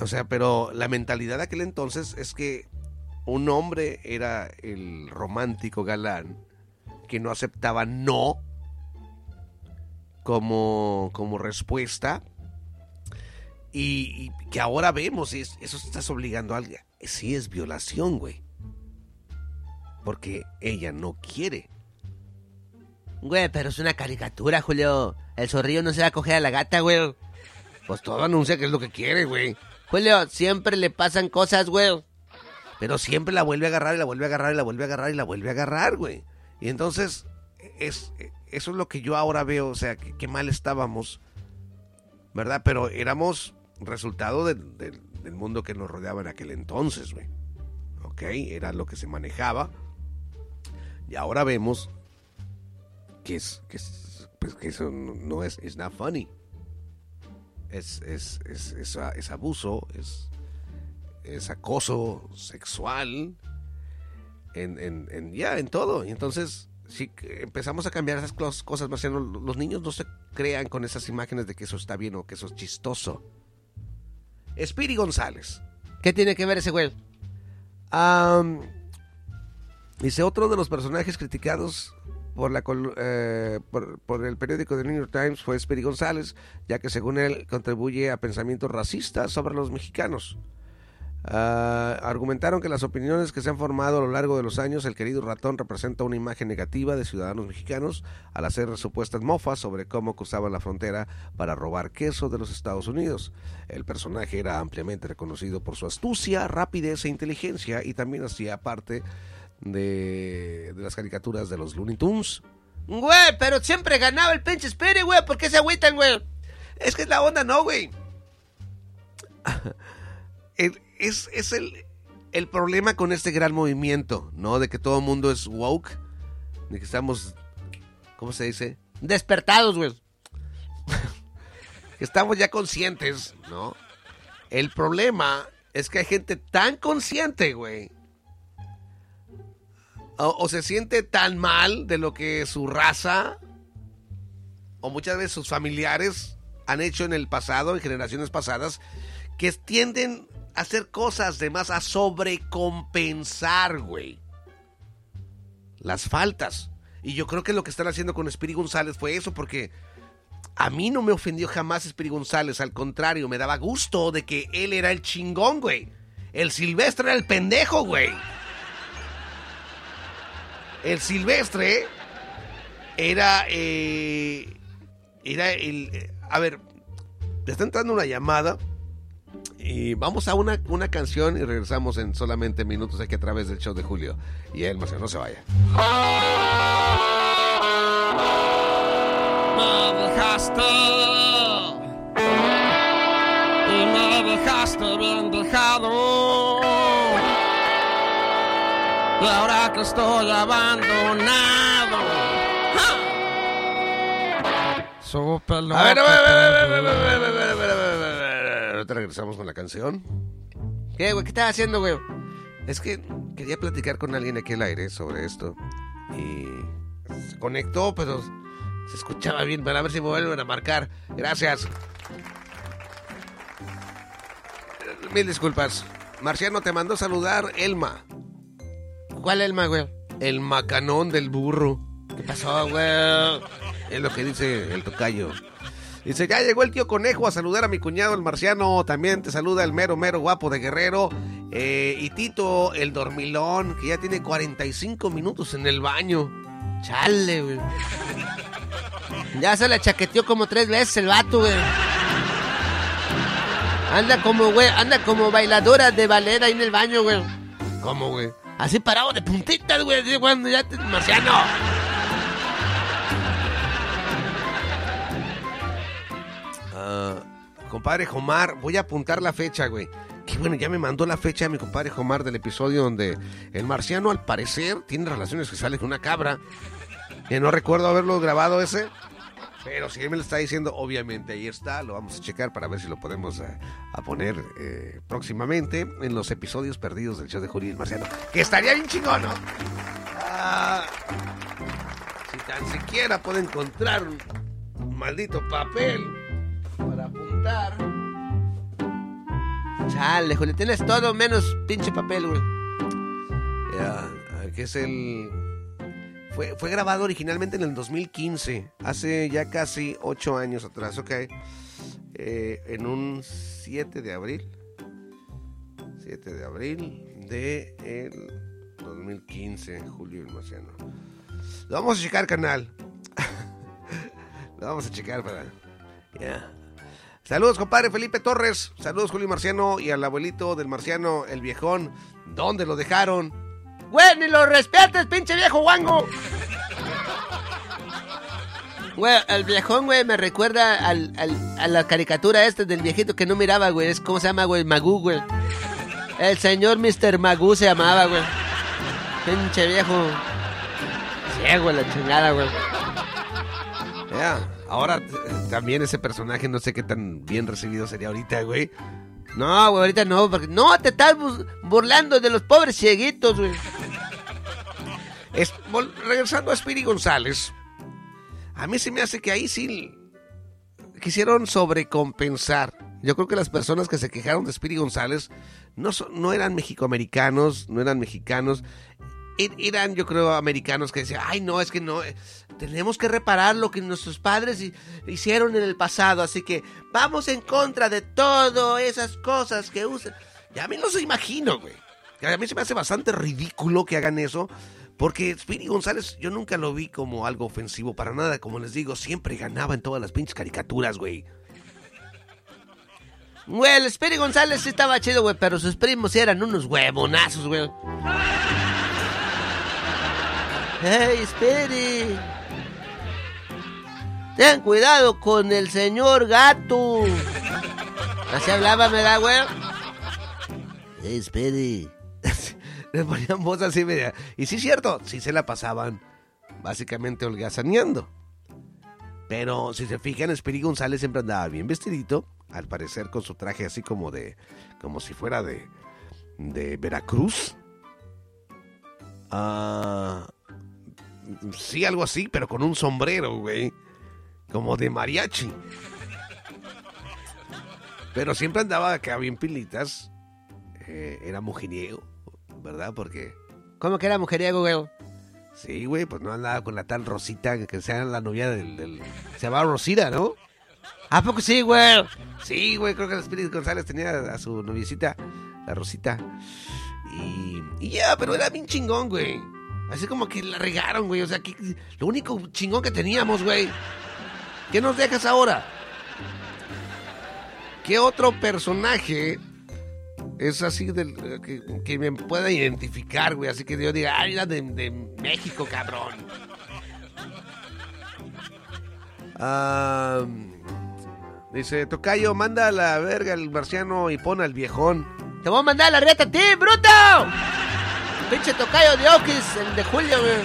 O sea, pero la mentalidad de aquel entonces es que un hombre era el romántico galán que no aceptaba no como, como respuesta y, y que ahora vemos, es, eso estás obligando a alguien. Sí es violación, güey. Porque ella no quiere. Güey, pero es una caricatura, Julio. El zorrillo no se va a coger a la gata, güey. Pues todo anuncia que es lo que quiere, güey. Julio, siempre le pasan cosas, güey. Pero siempre la vuelve a agarrar y la vuelve a agarrar y la vuelve a agarrar y la vuelve a agarrar, güey. Y entonces, es, eso es lo que yo ahora veo, o sea, que, mal estábamos, ¿verdad? Pero éramos resultado del, mundo que nos rodeaba en aquel entonces, güey. ¿Ok? Era lo que se manejaba. Y ahora vemos que es, que, es, pues eso no es, es not funny. Es, es, es, es, es abuso, es, es acoso sexual, en, en, en, ya, en todo. Y entonces, si empezamos a cambiar esas cosas, más los niños no se crean con esas imágenes de que eso está bien o que eso es chistoso. Spiri González. ¿Qué tiene que ver ese güey? dice, otro de los personajes criticados por, la, eh, por, el periódico The New York Times fue Spiri González, ya que según él contribuye a pensamientos racistas sobre los mexicanos. Ah, argumentaron que las opiniones que se han formado a lo largo de los años, el querido ratón representa una imagen negativa de ciudadanos mexicanos al hacer supuestas mofas sobre cómo cruzaban la frontera para robar queso de los Estados Unidos. El personaje era ampliamente reconocido por su astucia, rapidez e inteligencia y también hacía parte de, las caricaturas de los Looney Tunes. Güey, pero siempre ganaba el pinche Espere, güey, ¿por qué se agüitan, güey? Es que es la onda, no, güey. el, es, el, el problema con este gran movimiento, ¿no? De que todo el mundo es woke, de que estamos, ¿cómo se dice? Despertados, güey. estamos ya conscientes, ¿no? El problema es que hay gente tan consciente, güey. O, se siente tan mal de lo que su raza o muchas veces sus familiares han hecho en el pasado, en generaciones pasadas, que tienden hacer cosas de más, a sobrecompensar, güey. Las faltas. Y yo creo que lo que están haciendo con Espiri González fue eso, porque a mí no me ofendió jamás Espiri González, al contrario, me daba gusto de que él era el chingón, güey. El Silvestre era el pendejo, güey. El Silvestre era, eh, era el... Eh, a ver, le está entrando una llamada. Y vamos a una, una canción y regresamos en solamente minutos aquí a través del show de Julio. Y él, no se vaya. Me dejaste y me dejaste bien dejado. Y ahora que estoy abandonado. Supe lo a ver, a ver, a ver, a ver, a ver, a ver, a ver ahorita regresamos con la canción. ¿Qué, güey? ¿Qué estás haciendo, güey? Es que quería platicar con alguien aquí al aire sobre esto. Y se conectó, pero se escuchaba bien. Para ver si me vuelven a marcar. Gracias. Mil disculpas. Marciano te mandó saludar Elma. ¿Cuál Elma, güey? El macanón del burro. ¿Qué pasó, güey? Es lo que dice el tocayo. Dice, ya llegó el tío Conejo a saludar a mi cuñado el marciano. También te saluda el mero, mero guapo de Guerrero. Eh, y Tito, el dormilón, que ya tiene 45 minutos en el baño. Chale, güey. Ya se le chaqueteó como tres veces el vato, güey. Anda como, güey, anda como bailadora de ballet ahí en el baño, güey. ¿Cómo, güey? Así parado de puntitas, güey, cuando ya te... Marciano. Compadre Jomar, voy a apuntar la fecha, güey. Que bueno, ya me mandó la fecha mi compadre Jomar del episodio donde el marciano al parecer tiene relaciones sexuales con una cabra. Que no recuerdo haberlo grabado ese. Pero si él me lo está diciendo, obviamente ahí está. Lo vamos a checar para ver si lo podemos eh, poner eh, próximamente en los episodios perdidos del show de Julio y el Marciano. Que estaría bien chingón, ¿no? Ah, si tan siquiera puedo encontrar un maldito papel para apuntar. Chale, Julio, tienes todo menos pinche papel, güey. Ya, que es el... Fue, fue grabado originalmente en el 2015, hace ya casi ocho años atrás, ok. Eh, en un 7 de abril. 7 de abril de el 2015, Julio el Marciano. Lo vamos a checar, canal. Lo vamos a checar para... Ya. Saludos, compadre Felipe Torres. Saludos, Julio Marciano y al abuelito del Marciano, el viejón. ¿Dónde lo dejaron? Güey, ni lo respetes, pinche viejo guango. Güey, el viejón, güey, me recuerda al, al- a la caricatura esta del viejito que no miraba, güey. Es como se llama, güey, Magú, güey. El señor Mr. Magú se llamaba, güey. Pinche viejo. Ciego, la chingada, güey. Ya, ahora también ese personaje no sé qué tan bien recibido sería ahorita, güey. No, güey, ahorita no, porque no te estás burlando de los pobres cieguitos, güey. Regresando a Spiri González, a mí se me hace que ahí sí quisieron sobrecompensar. Yo creo que las personas que se quejaron de Spiri González no, no eran mexicoamericanos, no eran mexicanos. Eran, yo creo, americanos que decían, ay, no, es que no, eh, tenemos que reparar lo que nuestros padres hi- hicieron en el pasado, así que vamos en contra de todas esas cosas que usan. Y a mí no se imagino, güey. A mí se me hace bastante ridículo que hagan eso, porque Speedy González yo nunca lo vi como algo ofensivo para nada. Como les digo, siempre ganaba en todas las pinches caricaturas, güey. Güey, el Speedy González sí estaba chido, güey, pero sus primos eran unos huevonazos, güey. ¡Hey, Speedy! Ten cuidado con el señor gato. Así hablaba, me da, güey. Hey, Speedy. Le ponían voz así media. Y sí cierto, sí se la pasaban básicamente holgazaneando. Pero si se fijan, Speedy González siempre andaba bien vestidito, al parecer con su traje así como de, como si fuera de, de Veracruz. Ah, sí, algo así, pero con un sombrero, güey, como de mariachi. Pero siempre andaba acá bien pilitas. Eh, era mujeriego, ¿verdad? Porque ¿Cómo que era mujeriego, güey? Sí, güey, pues no andaba con la tal Rosita, que sea la novia del... del- Se llamaba Rosita, ¿no? ¿A poco sí, güey? Sí, güey, creo que el Espíritu González tenía a su noviecita, la Rosita. Y, y ya, pero era bien chingón, güey. Así como que la regaron, güey. O sea, que, lo único chingón que teníamos, güey. ¿Qué nos dejas ahora? ¿Qué otro personaje es así del, que, que me pueda identificar, güey? Así que yo diga, ah, era de, de México, cabrón. Ah, dice, Tocayo, manda a la verga al marciano y pon al viejón. Te voy a mandar la reta a ti, bruto. Pinche tocayo de Oquis, el de Julio, güey.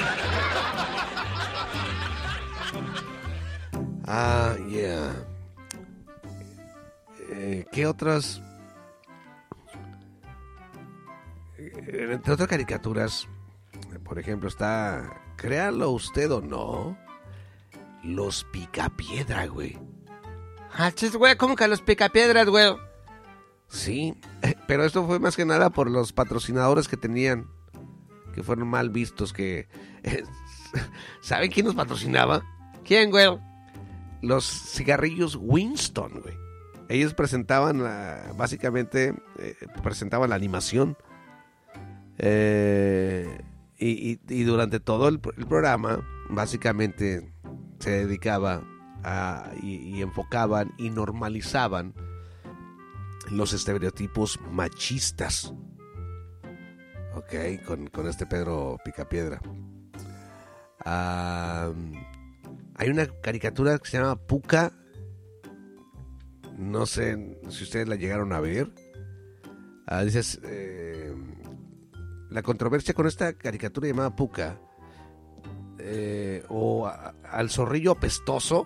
Ah, yeah. Eh, ¿Qué otras? Eh, Entre otras caricaturas, por ejemplo, está, créalo usted o no, los Picapiedra, güey. Ah, chis, güey, ¿cómo que los picapiedras, güey? Sí, pero esto fue más que nada por los patrocinadores que tenían, que fueron mal vistos, que... ¿Saben quién nos patrocinaba? ¿Quién, güey? Los cigarrillos Winston, güey. Ellos presentaban, básicamente, eh, presentaban la animación. Eh, y, durante todo el, pro- el programa, básicamente, se dedicaba a, y enfocaban y normalizaban los estereotipos machistas. Ok, con, con este Pedro Picapiedra. Ah, hay una caricatura que se llama Puka. No sé si ustedes la llegaron a ver. Ah, dices, eh, la controversia con esta caricatura llamada Puka, eh, o al zorrillo apestoso,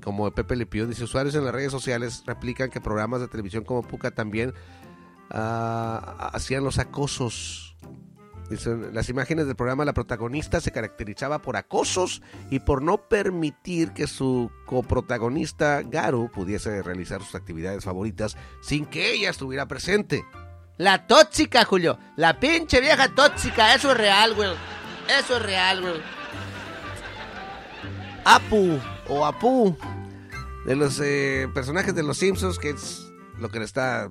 como Pepe Le Pew, dice, usuarios en las redes sociales replican que programas de televisión como Puka también hacían los acosos. Dicen, las imágenes del programa la protagonista se caracterizaba por acosos y por no permitir que su coprotagonista Garu pudiese realizar sus actividades favoritas sin que ella estuviera presente. La tóxica, Julio. La pinche vieja tóxica. Eso es real, güey. Eso es real, güey. Apu o Apu de los eh, personajes de los Simpsons, que es lo que le está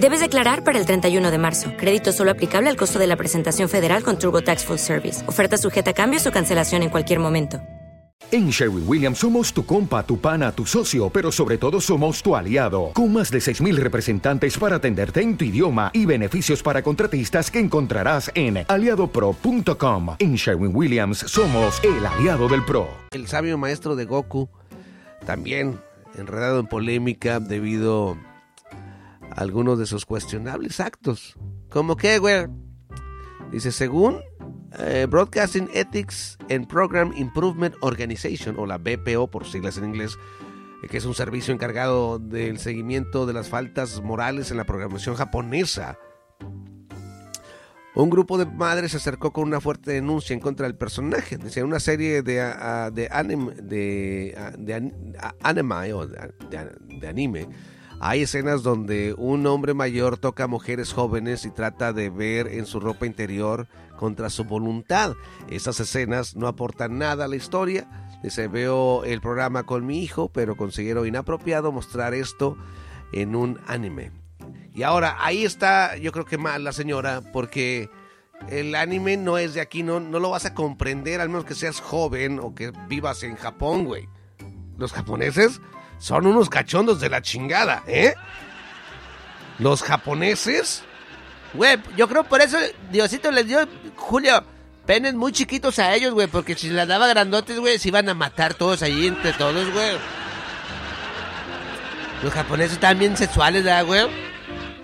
Debes declarar para el 31 de marzo. Crédito solo aplicable al costo de la presentación federal con TurboTax Full Service. Oferta sujeta a cambios o cancelación en cualquier momento. En Sherwin Williams somos tu compa, tu pana, tu socio, pero sobre todo somos tu aliado, con más de 6.000 representantes para atenderte en tu idioma y beneficios para contratistas que encontrarás en aliadopro.com. En Sherwin Williams somos el aliado del PRO. El sabio maestro de Goku, también enredado en polémica debido a algunos de sus cuestionables actos. ¿Cómo qué, güey? Dice, según eh, Broadcasting Ethics and Program Improvement Organization, o la BPO por siglas en inglés, eh, que es un servicio encargado del seguimiento de las faltas morales en la programación japonesa. Un grupo de madres se acercó con una fuerte denuncia en contra del personaje. Dice, una serie de, anime, de, anime, o de anime hay escenas donde un hombre mayor toca a mujeres jóvenes y trata de ver en su ropa interior contra su voluntad. Esas escenas no aportan nada a la historia. Dice, veo el programa con mi hijo, pero considero inapropiado mostrar esto en un anime. Y ahora, ahí está, yo creo que mal la señora, porque el anime no es de aquí, no, no lo vas a comprender, al menos que seas joven o que vivas en Japón, güey. Los japoneses son unos cachondos de la chingada, ¿eh? Los japoneses. Güey, yo creo por eso Diosito les dio, Julio, penes muy chiquitos a ellos, güey, porque si les daba grandotes, güey, se iban a matar todos allí entre todos, güey. Los japoneses están bien sexuales, ¿verdad, güey?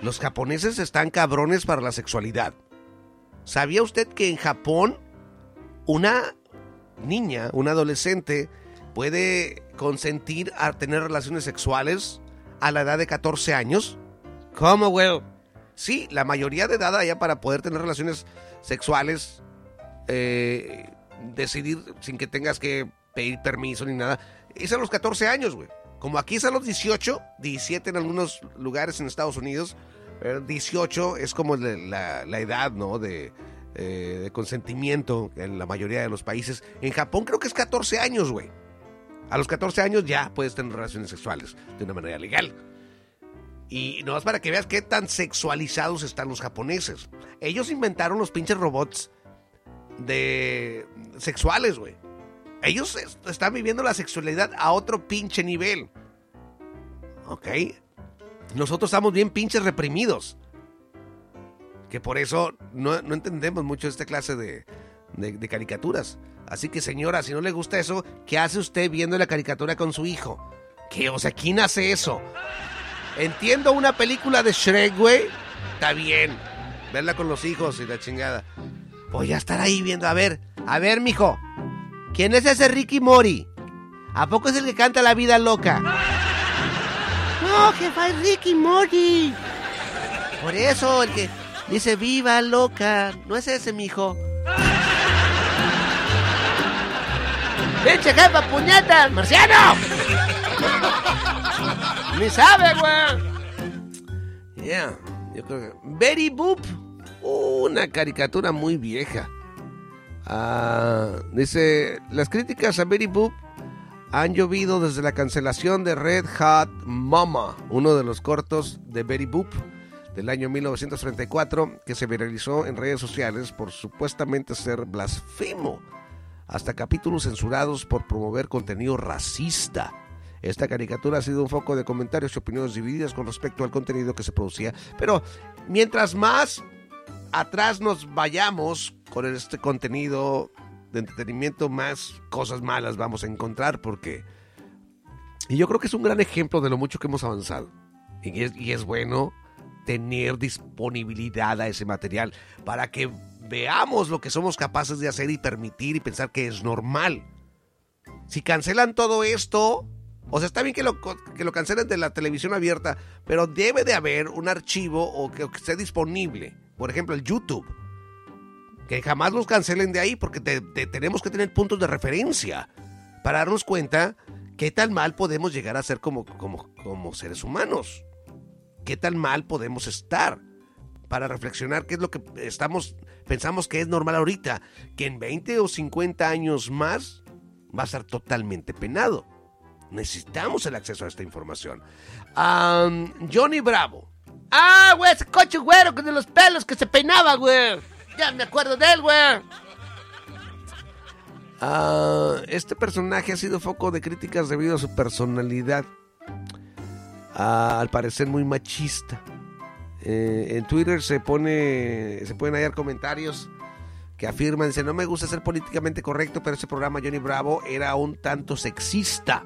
Los japoneses están cabrones para la sexualidad. ¿Sabía usted que en Japón una niña, una adolescente, puede consentir a tener relaciones sexuales a la edad de 14 años? ¿Cómo, güey? Sí, la mayoría de edad allá para poder tener relaciones sexuales, eh, decidir sin que tengas que pedir permiso ni nada, es a los 14 años, güey. Como aquí es a los 18, 17 en algunos lugares en Estados Unidos, 18 es como la, edad, ¿no? De, eh, de consentimiento en la mayoría de los países. En Japón creo que es 14 años, güey. A los 14 años ya puedes tener relaciones sexuales de una manera legal. Y no es para que veas qué tan sexualizados están los japoneses. Ellos inventaron los pinches robots de sexuales, güey. Ellos están viviendo la sexualidad a otro pinche nivel. ¿Ok? Nosotros estamos bien pinches reprimidos. Que por eso no, entendemos mucho esta clase de, de caricaturas. Así que señora, si no le gusta eso, ¿qué hace usted viendo la caricatura con su hijo? ¿Qué? O sea, ¿quién hace eso? Entiendo una película de Shrek, güey. Está bien. Verla con los hijos y la chingada. Voy a estar ahí viendo. A ver, a ver, mijo. ¿Quién es ese Ricky Mori? ¿A poco es el que canta La Vida Loca? No, jefa, es Ricky Mori. Por eso, el que dice Viva Loca. No es ese, mijo. ¡Pinche jefa, puñetas! ¡Marciano! ¡Ni sabe, güey! Yeah, yo creo que... Betty Boop. Una caricatura muy vieja. Ah, dice, las críticas a Betty Boop han llovido desde la cancelación de Red Hot Mama, uno de los cortos de Betty Boop del año 1934 que se viralizó en redes sociales por supuestamente ser blasfemo hasta capítulos censurados por promover contenido racista. Esta caricatura ha sido un foco de comentarios y opiniones divididas con respecto al contenido que se producía. Pero mientras más atrás nos vayamos con este contenido de entretenimiento, más cosas malas vamos a encontrar porque... Y yo creo que es un gran ejemplo de lo mucho que hemos avanzado. Y es, y es bueno tener disponibilidad a ese material para que veamos lo que somos capaces de hacer y permitir y pensar que es normal. Si cancelan todo esto, o sea, está bien que lo, que lo cancelen de la televisión abierta, pero debe de haber un archivo o que, esté disponible. Por ejemplo, el YouTube. Que jamás los cancelen de ahí porque te- te- tenemos que tener puntos de referencia para darnos cuenta qué tan mal podemos llegar a ser como, como, como seres humanos. Qué tan mal podemos estar para reflexionar qué es lo que estamos pensamos que es normal ahorita, que en 20 o 50 años más va a estar totalmente penado. Necesitamos el acceso a esta información. Johnny Bravo. Ah, güey, ese coche güero con los pelos que se peinaba, güey. Ya me acuerdo de él, güey. Ah, este personaje ha sido foco de críticas debido a su personalidad. Ah, al parecer muy machista. Eh, en Twitter se pone, se pueden hallar comentarios que afirman, dice, no me gusta ser políticamente correcto, pero ese programa Johnny Bravo era un tanto sexista.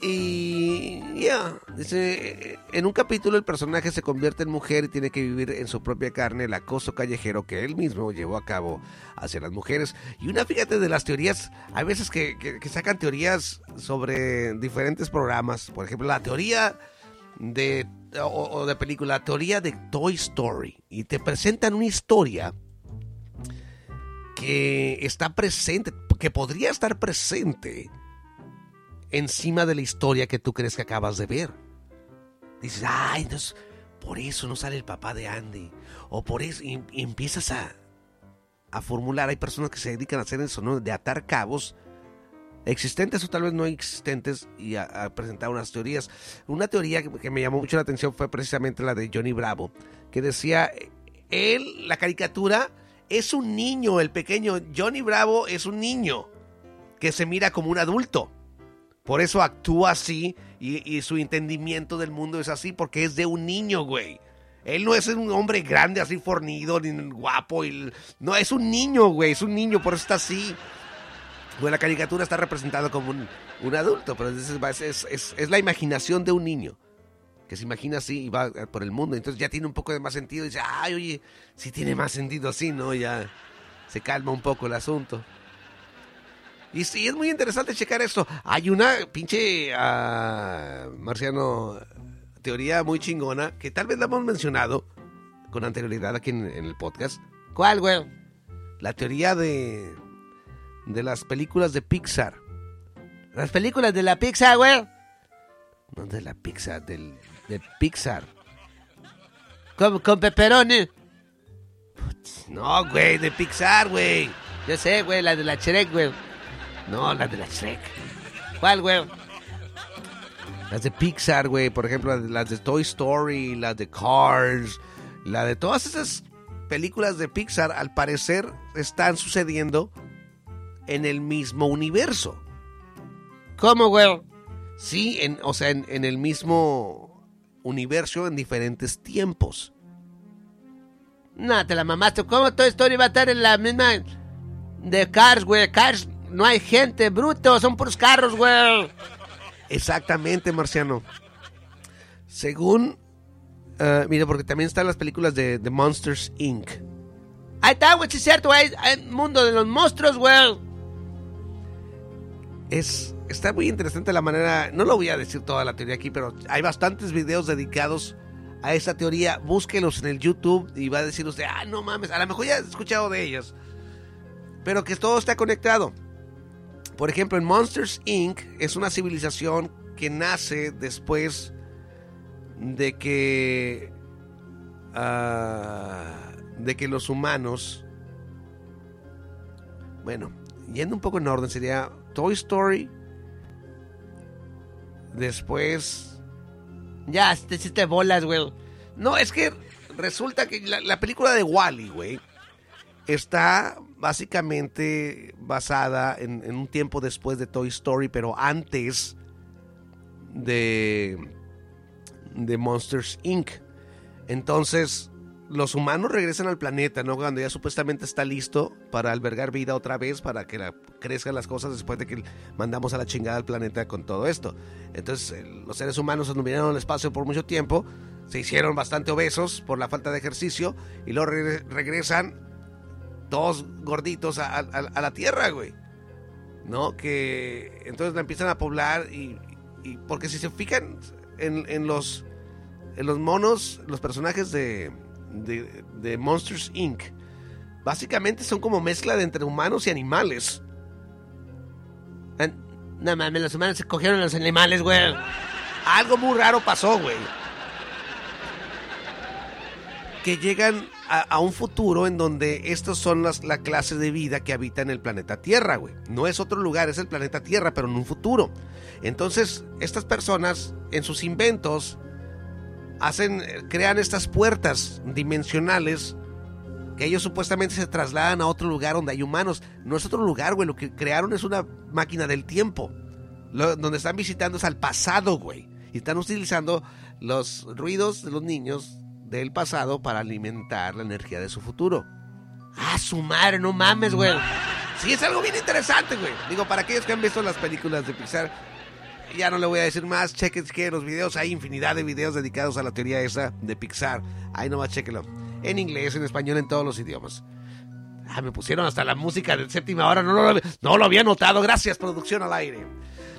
Y ya, dice, en un capítulo el personaje se convierte en mujer y tiene que vivir en su propia carne el acoso callejero que él mismo llevó a cabo hacia las mujeres. Y una, fíjate, de las teorías, hay veces que sacan teorías sobre diferentes programas. Por ejemplo, la teoría de, o, de película, la teoría de Toy Story. Y te presentan una historia que está presente, que podría estar presente encima de la historia que tú crees que acabas de ver. Dices, ay, entonces por eso no sale el papá de Andy. O por eso, y, y empiezas a, a formular. Hay personas que se dedican a hacer eso, ¿no? De atar cabos existentes o tal vez no existentes y a, presentar unas teorías. Una teoría que, me llamó mucho la atención fue precisamente la de Johnny Bravo, que decía, él, la caricatura, es un niño, el pequeño Johnny Bravo es un niño que se mira como un adulto. Por eso actúa así y, y su entendimiento del mundo es así porque es de un niño, güey. Él no es un hombre grande, así fornido, ni guapo. Y, no, es un niño, güey. Es un niño, por eso está así. Bueno, la caricatura está representada como un, adulto, pero es- es la imaginación de un niño que se imagina así y va por el mundo. Entonces ya tiene un poco de más sentido. Y dice, ay, oye, sí tiene más sentido así, ¿no? Ya se calma un poco el asunto. Y sí, es muy interesante checar esto. Hay una pinche, ah, Marciano, teoría muy chingona que tal vez la hemos mencionado con anterioridad aquí en, en el podcast. ¿Cuál, güey? La teoría de, de las películas de Pixar. Las películas de la pizza, güey. No de la Pixar, del, de Pixar. Con, con pepperoni. No, güey, de Pixar, güey. Yo sé, güey, la de la Shrek, güey. No, la de la Shrek. ¿Cuál, güey? Las de Pixar, güey. Por ejemplo, las de Toy Story, las de Cars. La de todas esas películas de Pixar, al parecer, están sucediendo en el mismo universo. ¿Cómo, güey? Sí, en, o sea, en, en el mismo universo en diferentes tiempos. No, te la mamaste. ¿Cómo Toy Story va a estar en la misma de Cars, güey? Cars, no hay gente, bruto, son puros carros, güey. Exactamente, Marciano. Según... eh, mira, porque también están las películas de, de Monsters, Inc. Ahí está, güey, sí es cierto, hay, hay mundo de los monstruos, güey. Es, está muy interesante la manera, no lo voy a decir toda la teoría aquí, pero hay bastantes videos dedicados a esa teoría. Búsquelos en el YouTube y va a decir usted, ah, no mames, a lo mejor ya has escuchado de ellos. Pero que todo está conectado. Por ejemplo, en Monsters Inc. es una civilización que nace después de que... ah, de que los humanos... Bueno, yendo un poco en orden, sería Toy Story. Después. Ya, te hiciste bolas, güey. No, es que resulta que la, la película de Wally, güey, está básicamente basada en, en un tiempo después de Toy Story, pero antes de, de Monsters Inc. Entonces, los humanos regresan al planeta, ¿no? Cuando ya supuestamente está listo para albergar vida otra vez, para que la, crezcan las cosas después de que mandamos a la chingada al planeta con todo esto. Entonces, los seres humanos anduvieron al espacio por mucho tiempo, se hicieron bastante obesos por la falta de ejercicio y luego regre- regresan todos gorditos a, la Tierra, güey. ¿No? Que entonces la empiezan a poblar y, y- porque si se fijan en los en los monos, los personajes de, de, de Monsters Inc. Básicamente son como mezcla de entre humanos y animales. No mames, los humanos se cogieron a los animales, güey. Algo muy raro pasó, güey. Que llegan a, a un futuro en donde estas son las, la clase de vida que habita en el planeta Tierra, güey. No es otro lugar, es el planeta Tierra, pero en un futuro. Entonces, estas personas, en sus inventos, hacen, eh, crean estas puertas dimensionales que ellos supuestamente se trasladan a otro lugar donde hay humanos. No es otro lugar, güey. Lo que crearon es una máquina del tiempo. Donde están visitando es al pasado, güey. Y están utilizando los ruidos de los niños del pasado para alimentar la energía de su futuro. Ah, su madre, no mames, güey. Sí, es algo bien interesante, güey. Digo, para aquellos que han visto las películas de Pixar, ya no le voy a decir más. Chequen quieren los videos. Hay infinidad de videos dedicados a la teoría esa de Pixar. Ahí nomás chequenlo. En inglés, en español, en todos los idiomas. Ah, me pusieron hasta la música de séptima hora. No lo, no lo había notado. Gracias, producción al aire.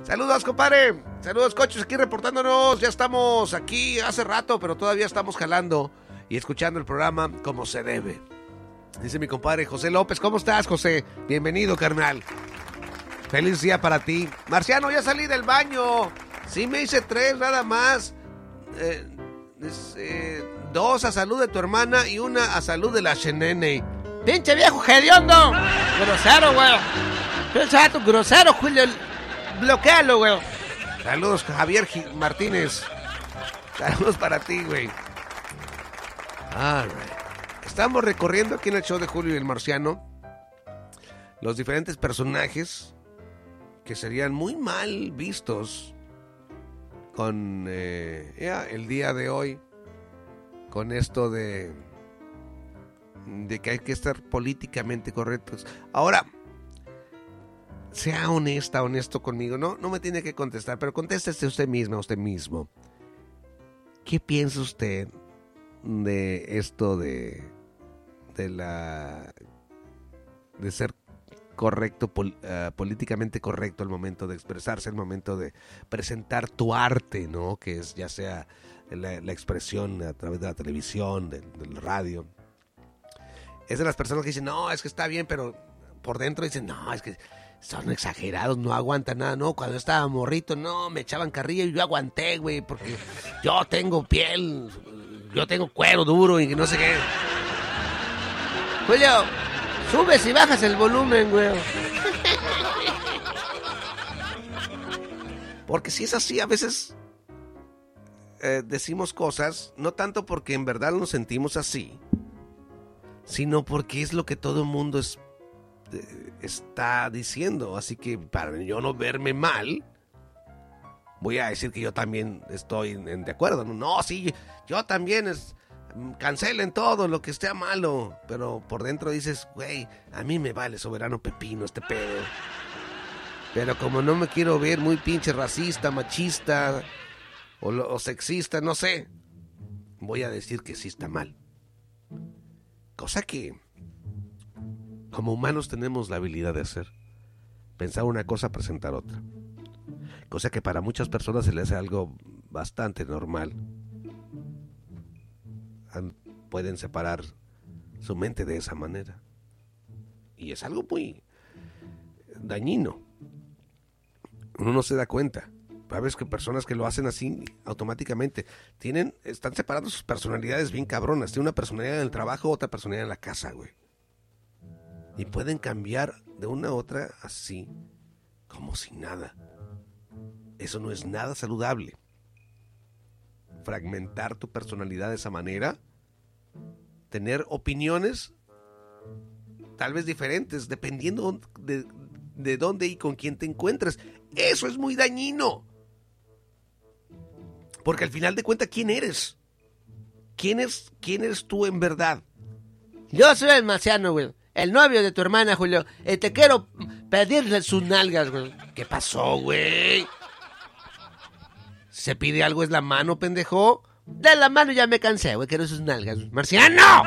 Saludos, compadre. Saludos, coches. Aquí reportándonos. Ya estamos aquí hace rato, pero todavía estamos jalando y escuchando el programa como se debe. Dice mi compadre José López. ¿Cómo estás, José? Bienvenido, carnal. Feliz día para ti. Marciano, ya salí del baño. Sí, me hice tres, nada más. Eh, eh, dos a salud de tu hermana y una a salud de la Shenene. Pinche viejo hediondo. Grosero, güey. Pinche vato grosero, Julio. Bloquealo, güey. Saludos, Javier Martínez. Saludos para ti, güey. Estamos recorriendo aquí en el show de Julio y el Marciano los diferentes personajes que serían muy mal vistos con eh, el día de hoy, con esto de, de que hay que estar políticamente correctos. Ahora, sea honesta, honesto conmigo. No, no me tiene que contestar, pero contéstese usted misma, usted mismo. ¿Qué piensa usted de esto de, de la de ser correcto, ah, políticamente correcto al momento de expresarse, al momento de presentar tu arte, ¿no? Que es ya sea la, expresión a través de la televisión, del, radio. Es de las personas que dicen, no, es que está bien, pero por dentro dicen, no, es que son exagerados, no aguantan nada, no. Cuando estaba morrito, no, me echaban carrilla y yo aguanté, güey, porque yo tengo piel, yo tengo cuero duro y no sé qué. Julio, subes y bajas el volumen, güey. Porque si es así, a veces eh, decimos cosas, no tanto porque en verdad nos sentimos así, sino porque es lo que todo el mundo es, eh, está diciendo. Así que para yo no verme mal, voy a decir que yo también estoy en, de acuerdo. No, sí, yo también es, cancelen todo lo que esté malo. Pero por dentro dices, güey, a mí me vale soberano pepino este pedo. Pero como no me quiero ver muy pinche racista, machista o, o sexista, no sé, voy a decir que sí está mal. Cosa que como humanos tenemos la habilidad de hacer. Pensar una cosa, presentar otra. Cosa que para muchas personas se les hace algo bastante normal. Pueden separar su mente de esa manera. Y es algo muy dañino uno no se da cuenta. Sabes que personas que lo hacen así automáticamente tienen, están separando sus personalidades bien cabronas. Tiene una personalidad en el trabajo, otra personalidad en la casa, güey. Y pueden cambiar de una a otra así, como si nada. Eso no es nada saludable. Fragmentar tu personalidad de esa manera, tener opiniones tal vez diferentes, dependiendo de, de dónde y con quién te encuentres. Eso es muy dañino. Porque al final de cuentas, ¿quién eres? ¿Quién, es, ¿Quién eres tú en verdad? Yo soy el marciano, güey. El novio de tu hermana, Julio. Y te quiero pedirle sus nalgas, güey. ¿Qué pasó, güey? ¿Se pide algo es la mano, pendejo? De la mano ya me cansé, güey. Quiero sus nalgas. ¡Marciano!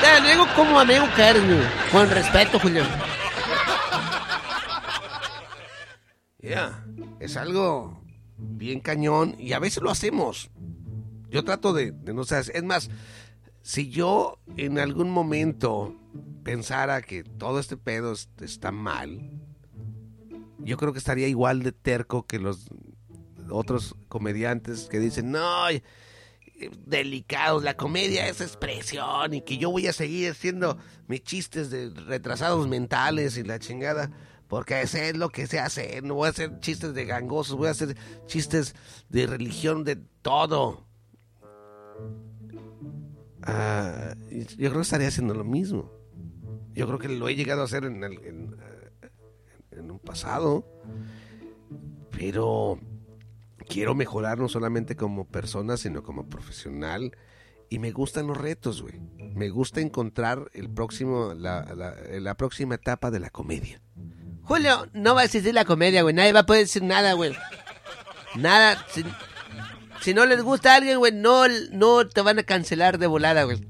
Te digo como amigo que eres, güey. Con respeto, Julio. Ya, es algo bien cañón y a veces lo hacemos. Yo trato de, no. Es más, si yo en algún momento pensara que todo este pedo es- está mal, yo creo que estaría igual de terco que los otros comediantes que dicen, no, delicados, la comedia es expresión y que yo voy a seguir haciendo mis chistes de retrasados mentales y la chingada. Porque ese es lo que se hace. No voy a hacer chistes de gangosos, voy a hacer chistes de religión, de todo. Ah, yo creo que estaría haciendo lo mismo. Yo creo que lo he llegado a hacer en, el- en, eh, en un pasado. Pero quiero mejorar no solamente como persona, sino como profesional. Y me gustan los retos, güey. Me gusta encontrar el próximo, la, la- la próxima etapa de la comedia. Julio, no va a existir la comedia, güey. Nadie va a poder decir nada, güey. Nada. Si, si no les gusta a alguien, güey, no, no te van a cancelar de volada, güey.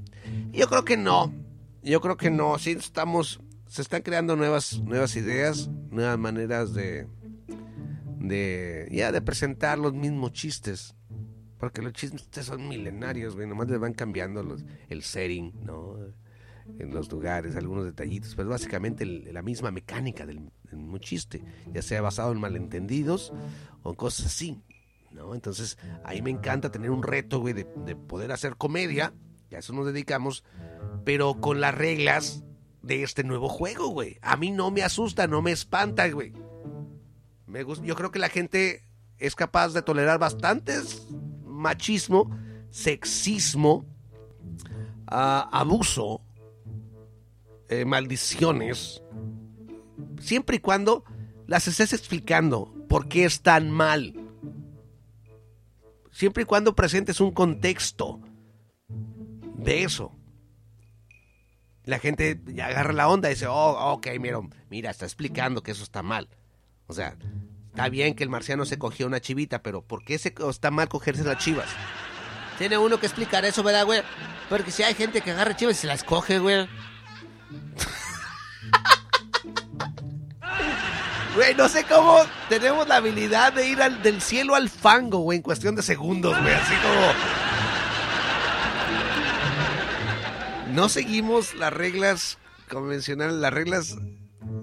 Yo creo que no. Yo creo que no. Sí estamos, se están creando nuevas, nuevas ideas, nuevas maneras de, de, ya de presentar los mismos chistes. Porque los chistes son milenarios, güey. Nomás les van cambiando los, el setting, ¿no? En los lugares, algunos detallitos. Pero básicamente la misma mecánica del, del mismo chiste. Ya sea basado en malentendidos o cosas así, ¿no? Entonces, ahí me encanta tener un reto, güey, de, de poder hacer comedia. Y a eso nos dedicamos. Pero con las reglas de este nuevo juego, güey. A mí no me asusta, no me espanta, güey. Yo creo que la gente es capaz de tolerar bastantes machismo, sexismo, ah, abuso, eh, maldiciones, siempre y cuando las estés explicando por qué están mal. Siempre y cuando presentes un contexto de eso. La gente ya agarra la onda y dice, oh, ok, mira, mira, está explicando que eso está mal. O sea, está bien que el marciano se cogió una chivita, pero ¿por qué se, está mal cogerse las chivas? Tiene uno que explicar eso, ¿verdad, güey? Porque si hay gente que agarra chivas y se las coge, güey. Güey, no sé cómo tenemos la habilidad de ir del cielo al fango, güey, en cuestión de segundos, güey, así como... No seguimos las reglas convencionales, las reglas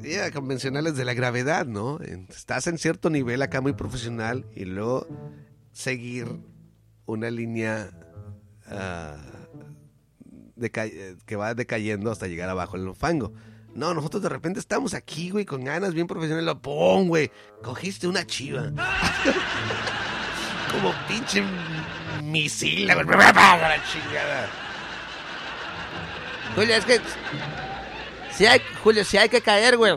ya, convencionales de la gravedad, ¿no? Estás en cierto nivel acá muy profesional y luego seguir una línea eh, que va decayendo hasta llegar abajo en el fango. No, nosotros de repente estamos aquí, güey, con ganas bien profesionales. Lo pon, güey. Cogiste una chiva. Como pinche misil. La chingada. Julio, es que. Si hay, Julio, si hay que caer, güey.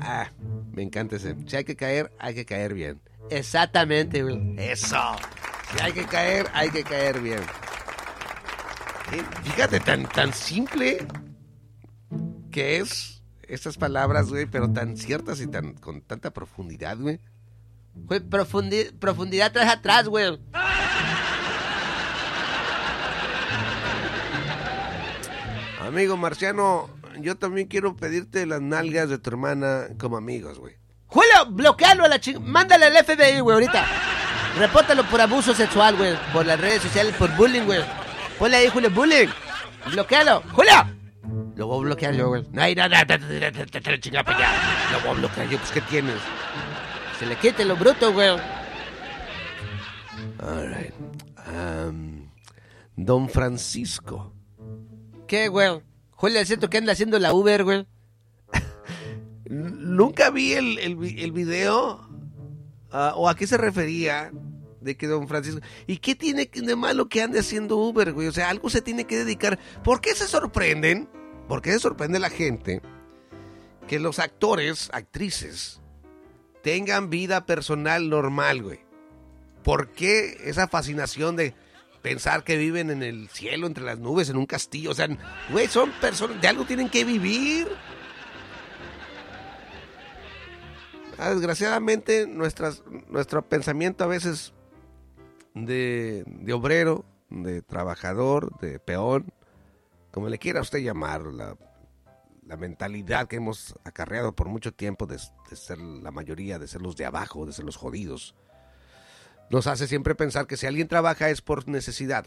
Ah, me encanta ese. Si hay que caer, hay que caer bien. Exactamente, güey. Eso. Si hay que caer, hay que caer bien. Eh, Fíjate, tan, tan simple que es estas palabras, güey, pero tan ciertas y tan con tanta profundidad, güey. Güey, profundi- profundidad atrás atrás, güey. Amigo Marciano, yo también quiero pedirte las nalgas de tu hermana como amigos, güey. Julio, bloquealo a la ching... Mándale al FBI, güey, ahorita. Repórtalo por abuso sexual, güey. Por las redes sociales, por bullying, güey. Ponle ahí, Julio, bullying. Bloquealo. ¡Julio! Lo voy a bloquear yo, güey. No, no, chinga para allá. Lo voy a bloquear yo, pues, ¿qué tienes? Se le quite lo bruto, güey. All right. Am, Don Francisco. ¿Qué, güey? Es cierto que anda haciendo la Uber, güey. Nunca vi el, el, vi- el video ah, o a qué se refería de que don Francisco... ¿Y qué tiene de malo que ande haciendo Uber, güey? O sea, algo se tiene que dedicar. ¿Por qué se sorprenden? ¿Por qué se sorprende la gente que los actores, actrices, tengan vida personal normal, güey? ¿Por qué esa fascinación de pensar que viven en el cielo, entre las nubes, en un castillo? O sea, güey, son personas, de algo tienen que vivir. Ah, desgraciadamente, nuestras, nuestro pensamiento a veces de, obrero, de trabajador, de peón, como le quiera usted llamar, la, la mentalidad que hemos acarreado por mucho tiempo de, de, ser la mayoría, de ser los de abajo, de ser los jodidos, nos hace siempre pensar que si alguien trabaja es por necesidad.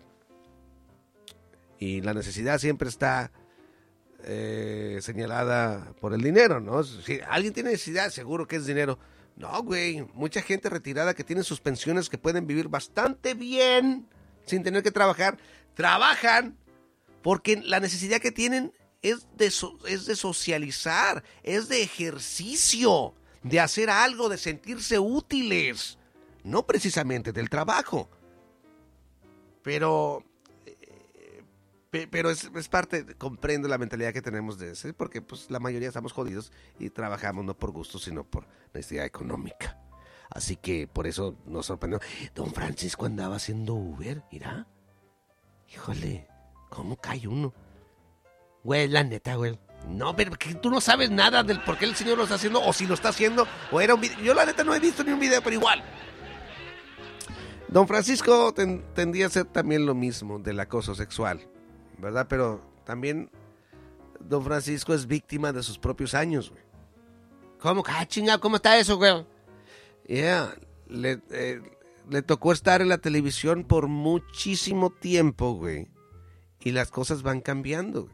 Y la necesidad siempre está eh, señalada por el dinero, ¿no? Si alguien tiene necesidad, seguro que es dinero. No, güey, mucha gente retirada que tiene sus pensiones que pueden vivir bastante bien sin tener que trabajar, trabajan porque la necesidad que tienen es de, es de socializar, es de ejercicio, de hacer algo, de sentirse útiles, no precisamente del trabajo. Pero pero es, es, parte, comprendo la mentalidad que tenemos de ese, porque pues la mayoría estamos jodidos y trabajamos no por gusto, sino por necesidad económica. Así que por eso nos sorprendió. Don Francisco andaba haciendo Uber, mira. Híjole, ¿cómo cae uno? Güey, la neta, güey. No, pero que tú no sabes nada del por qué el señor lo está haciendo, o si lo está haciendo, o era un video. Yo la neta no he visto ni un video, pero igual. Don Francisco ten, tendría a ser también lo mismo del acoso sexual. ¿verdad? Pero también Don Francisco es víctima de sus propios años, güey. ¿Cómo? Ah, chinga, ¿cómo está eso, güey? Yeah, le, eh, tocó estar en la televisión por muchísimo tiempo, güey. Y las cosas van cambiando.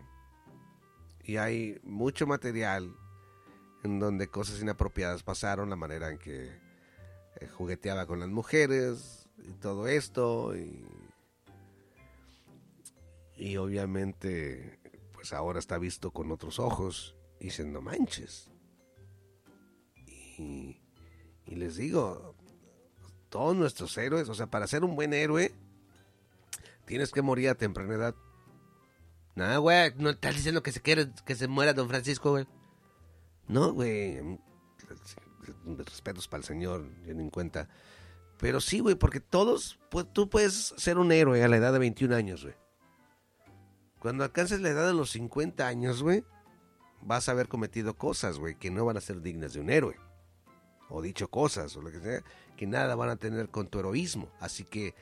Y hay mucho material en donde cosas inapropiadas pasaron, la manera en que eh, jugueteaba con las mujeres y todo esto, y y obviamente pues ahora está visto con otros ojos y dicen no manches y, les digo todos nuestros héroes o sea para ser un buen héroe tienes que morir a temprana edad. No güey no estás diciendo que se quiere que se muera don Francisco güey. No güey respetos para el señor yo en cuenta pero sí güey porque todos pues, tú puedes ser un héroe a la edad de 21 años güey cuando alcances la edad de los 50 años, güey, vas a haber cometido cosas, güey, que no van a ser dignas de un héroe. O dicho cosas, o lo que sea, que nada van a tener con tu heroísmo. Así que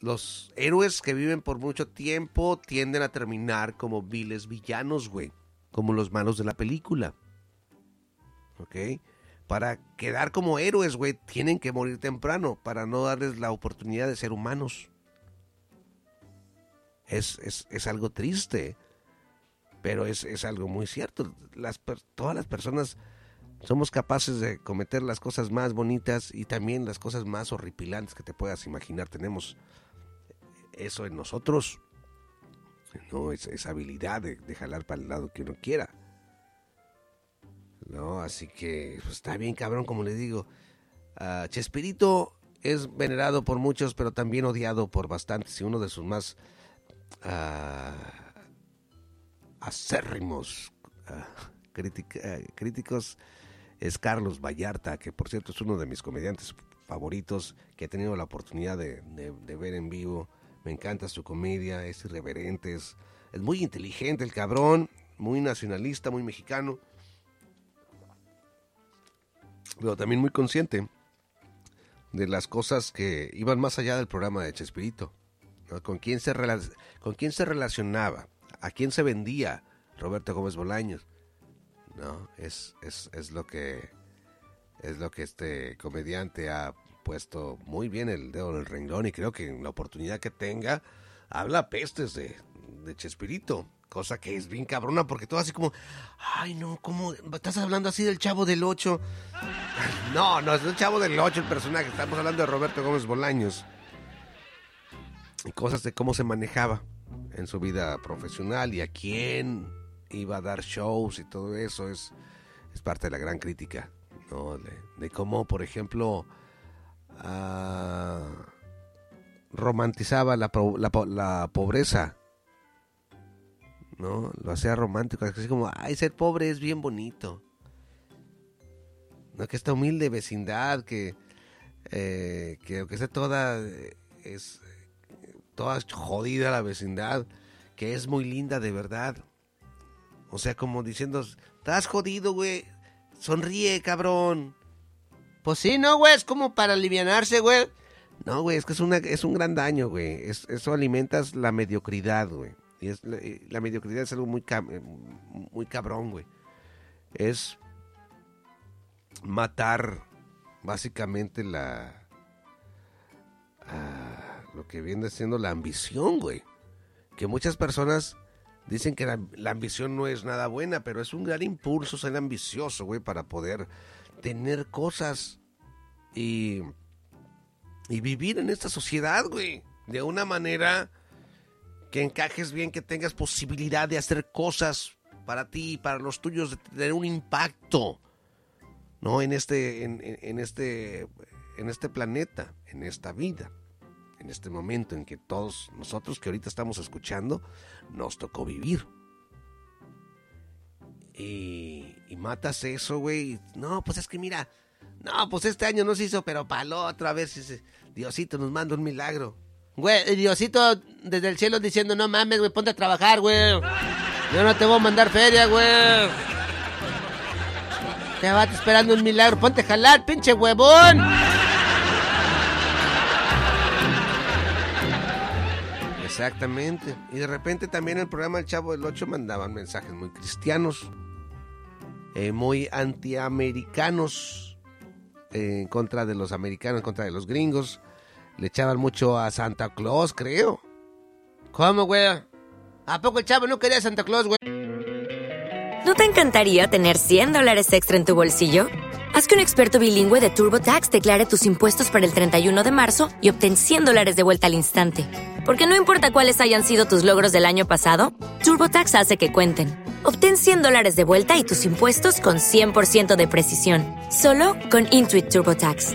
los héroes que viven por mucho tiempo tienden a terminar como viles villanos, güey. Como los malos de la película. ¿Ok? Para quedar como héroes, güey, tienen que morir temprano para no darles la oportunidad de ser humanos es, es, es algo triste, pero es, es algo muy cierto. Las, todas las personas somos capaces de cometer las cosas más bonitas y también las cosas más horripilantes que te puedas imaginar. Tenemos eso en nosotros, ¿no? Es, esa habilidad de, de, jalar para el lado que uno quiera. ¿No? Así que pues, está bien cabrón, como le digo. Uh, Chespirito es venerado por muchos, pero también odiado por bastantes. Y uno de sus más uh, acérrimos uh, críticos es Carlos Vallarta, que por cierto es uno de mis comediantes favoritos que he tenido la oportunidad de, de, de ver en vivo. Me encanta su comedia, es irreverente, es, es, muy inteligente el cabrón, muy nacionalista, muy mexicano, pero también muy consciente de las cosas que iban más allá del programa de Chespirito. ¿Con, quién se ¿Con quién se relacionaba? ¿A quién se vendía Roberto Gómez Bolaños? No, es, es, es lo que es lo que este comediante ha puesto muy bien el dedo en el renglón y creo que en la oportunidad que tenga habla pestes de, de Chespirito, cosa que es bien cabrona porque todo así como, ay no, ¿cómo estás hablando así del chavo del 8? No, no es el chavo del 8 el personaje, estamos hablando de Roberto Gómez Bolaños y cosas de cómo se manejaba en su vida profesional y a quién iba a dar shows y todo eso es, es parte de la gran crítica, ¿no? De, cómo, por ejemplo, uh, romantizaba la, pobreza, ¿no? Lo hacía romántico, así como, ay, ser pobre es bien bonito. ¿No? Que esta humilde vecindad que eh, que, que esté toda, eh, es, toda jodida la vecindad, que es muy linda de verdad. O sea, como diciendo, estás jodido, güey, sonríe, cabrón. Pues sí, no, güey, es como para alivianarse, güey. No, güey, es que es, una, es un gran daño, güey. Es, eso alimentas la mediocridad, güey. Y es, la, mediocridad es algo muy, eh, muy cabrón, güey. Es matar básicamente la... ah, lo que viene siendo la ambición, güey. Que muchas personas dicen que la, la ambición no es nada buena, pero es un gran impulso ser ambicioso, güey, para poder tener cosas y, y vivir en esta sociedad, güey. De una manera que encajes bien, que tengas posibilidad de hacer cosas para ti y para los tuyos, de tener un impacto, ¿no? En este, en, este, en este planeta, en esta vida, en este momento en que todos nosotros que ahorita estamos escuchando, nos tocó vivir. Y, matas eso, güey. No, pues es que mira, no, pues este año no se hizo, pero para la otra vez, ese Diosito nos manda un milagro. Güey, Diosito desde el cielo diciendo, no mames, güey, ponte a trabajar, güey. Yo no te voy a mandar feria, güey. Te va esperando un milagro, ponte a jalar, pinche huevón. Exactamente. Y de repente también el programa El Chavo del Ocho mandaban mensajes muy cristianos, eh, muy antiamericanos, eh, en contra de los americanos, en contra de los gringos. Le echaban mucho a Santa Claus, creo. ¿Cómo, güey? ¿A poco el chavo no quería Santa Claus, güey? ¿No te encantaría tener 100 dólares extra en tu bolsillo? Haz que un experto bilingüe de TurboTax declare tus impuestos para el 31 de marzo y obtén 100 dólares de vuelta al instante. Porque no importa cuáles hayan sido tus logros del año pasado, TurboTax hace que cuenten. Obtén 100 dólares de vuelta y tus impuestos con 100% de precisión. Solo con Intuit TurboTax.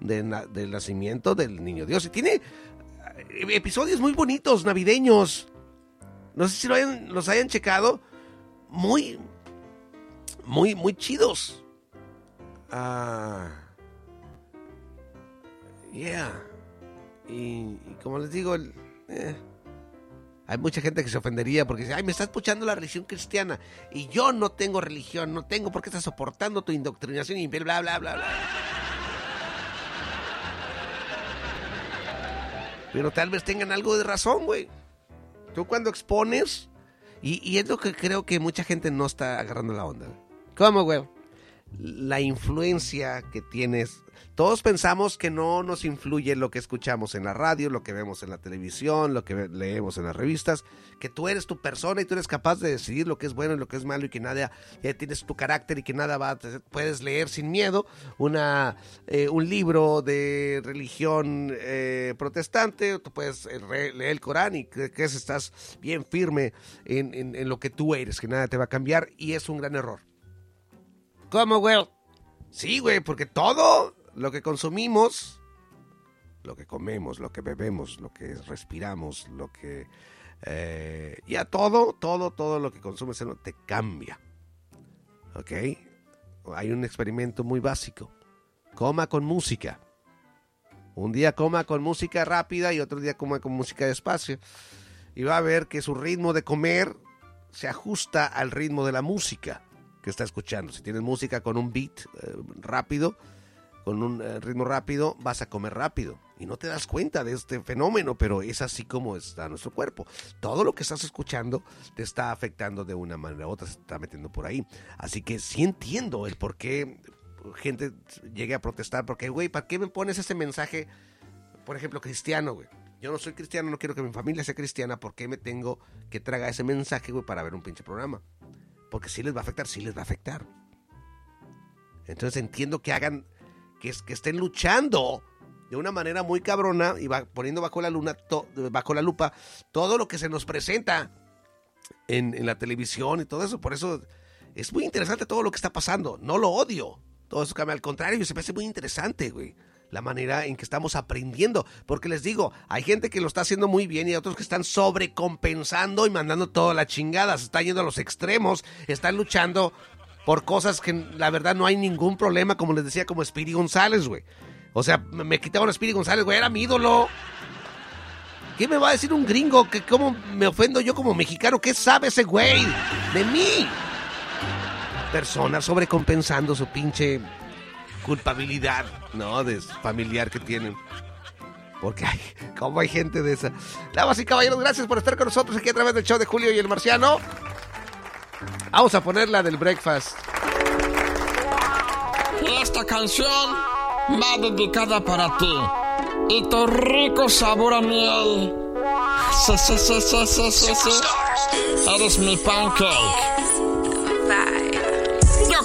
del nacimiento del niño Dios. Y tiene eh, episodios muy bonitos, navideños. No sé si lo hayan- los hayan checado. Muy, muy, muy chidos. Ah. Yeah. Y, como les digo, eh, hay mucha gente que se ofendería porque dice, ay, me estás escuchando la religión cristiana y yo no tengo religión, no tengo por qué estás soportando tu indoctrinación y bla, bla, bla, bla. Pero tal vez tengan algo de razón, güey. Tú cuando expones, y, y es lo que creo que mucha gente no está agarrando la onda. ¿Cómo, güey? La influencia que tienes. Todos pensamos que no nos influye lo que escuchamos en la radio, lo que vemos en la televisión, lo que leemos en las revistas, que tú eres tu persona y tú eres capaz de decidir lo que es bueno y lo que es malo y que nada, ya tienes tu carácter y que nada va, puedes leer sin miedo una, eh, un libro de religión eh, protestante, tú puedes eh, leer el Corán y que, que estás bien firme en- en lo que tú eres, que nada te va a cambiar y es un gran error. ¿Cómo, güey? Sí, güey, porque todo lo que consumimos, lo que comemos, lo que bebemos, lo que respiramos, lo que... eh, ya todo, todo, todo lo que consumes te cambia. ¿Ok? Hay un experimento muy básico. Coma con música. Un día coma con música rápida y otro día coma con música despacio. Y va a ver que su ritmo de comer se ajusta al ritmo de la música que está escuchando. Si tienes música con un beat eh, rápido, con un eh, ritmo rápido, vas a comer rápido. Y no te das cuenta de este fenómeno, pero es así como está nuestro cuerpo. Todo lo que estás escuchando te está afectando de una manera u otra, se está metiendo por ahí. Así que sí entiendo el por qué gente llegue a protestar, porque, güey, ¿para qué me pones ese mensaje, por ejemplo, cristiano, güey? Yo no soy cristiano, no quiero que mi familia sea cristiana, ¿por qué me tengo que tragar ese mensaje, güey, para ver un pinche programa? Porque sí les va a afectar, sí les va a afectar. Entonces entiendo que hagan, que, que estén luchando de una manera muy cabrona y va poniendo bajo la luna, bajo la lupa, todo lo que se nos presenta en, la televisión y todo eso. Por eso es muy interesante todo lo que está pasando. No lo odio. Todo eso cambia. Al contrario, se me hace muy interesante, güey. La manera en que estamos aprendiendo. Porque les digo, hay gente que lo está haciendo muy bien y otros que están sobrecompensando y mandando toda la chingada. Se están yendo a los extremos. Están luchando por cosas que la verdad no hay ningún problema, como les decía, como Speedy González, güey. O sea, me quitaban a Speedy González, güey, era mi ídolo. ¿Qué me va a decir un gringo? que ¿Cómo me ofendo yo como mexicano? ¿Qué sabe ese güey de mí? Personas sobrecompensando su pinche culpabilidad, ¿no? De familiar que tienen. Porque hay, ¿cómo hay gente de esa? Damas y caballeros, gracias por estar con nosotros aquí a través del show de Julio y el Marciano. Vamos a poner la del breakfast. Esta canción va dedicada para ti y tu rico sabor a miel. Sí, sí, sí. Eres mi pancake.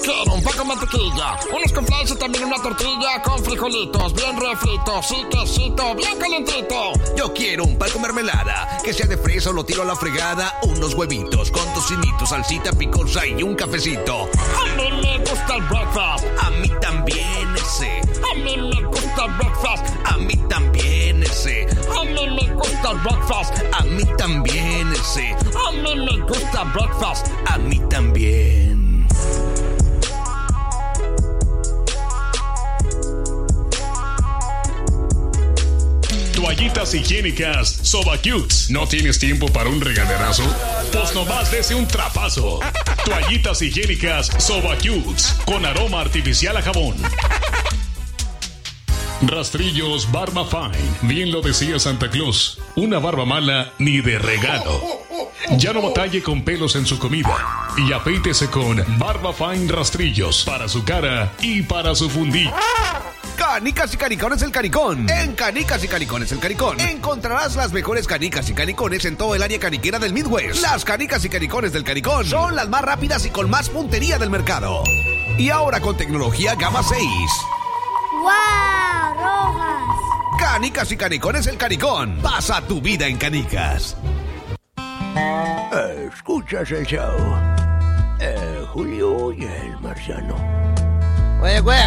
Quiero un poco de mantequilla, unos conflays y también una tortilla con frijolitos bien refritos y quesito bien calentito. Yo quiero un pan con mermelada, que sea de fresa o lo tiro a la fregada, unos huevitos con tocinito, salsita picosa y un cafecito. A mí me gusta el breakfast. A mí también ese. A mí me gusta el breakfast. A mí también ese. A mí me gusta el breakfast. A mí también ese. A mí me gusta el breakfast. A mí también. Toallitas higiénicas Soba Cutes. ¿No tienes tiempo para un regaderazo? Pues nomás dese un trapazo. Toallitas higiénicas Soba Cutes. Con aroma artificial a jabón. Rastrillos Barba Fine. Bien lo decía Santa Claus. Una barba mala ni de regalo. Ya no batalle con pelos en su comida. Y afeítese con Barba Fine Rastrillos. Para su cara y para su fundillo. Canicas y canicones el caricón. En Canicas y canicones el caricón encontrarás las mejores canicas y canicones en todo el área caniquera del Midwest. Las canicas y canicones del caricón son las más rápidas y con más puntería del mercado. Y ahora con tecnología Gama 6. ¡Wow! ¡Rojas! Canicas y canicones el caricón. Pasa tu vida en canicas. Escuchas el show. Eh, Julio y el marciano. Oye, güey.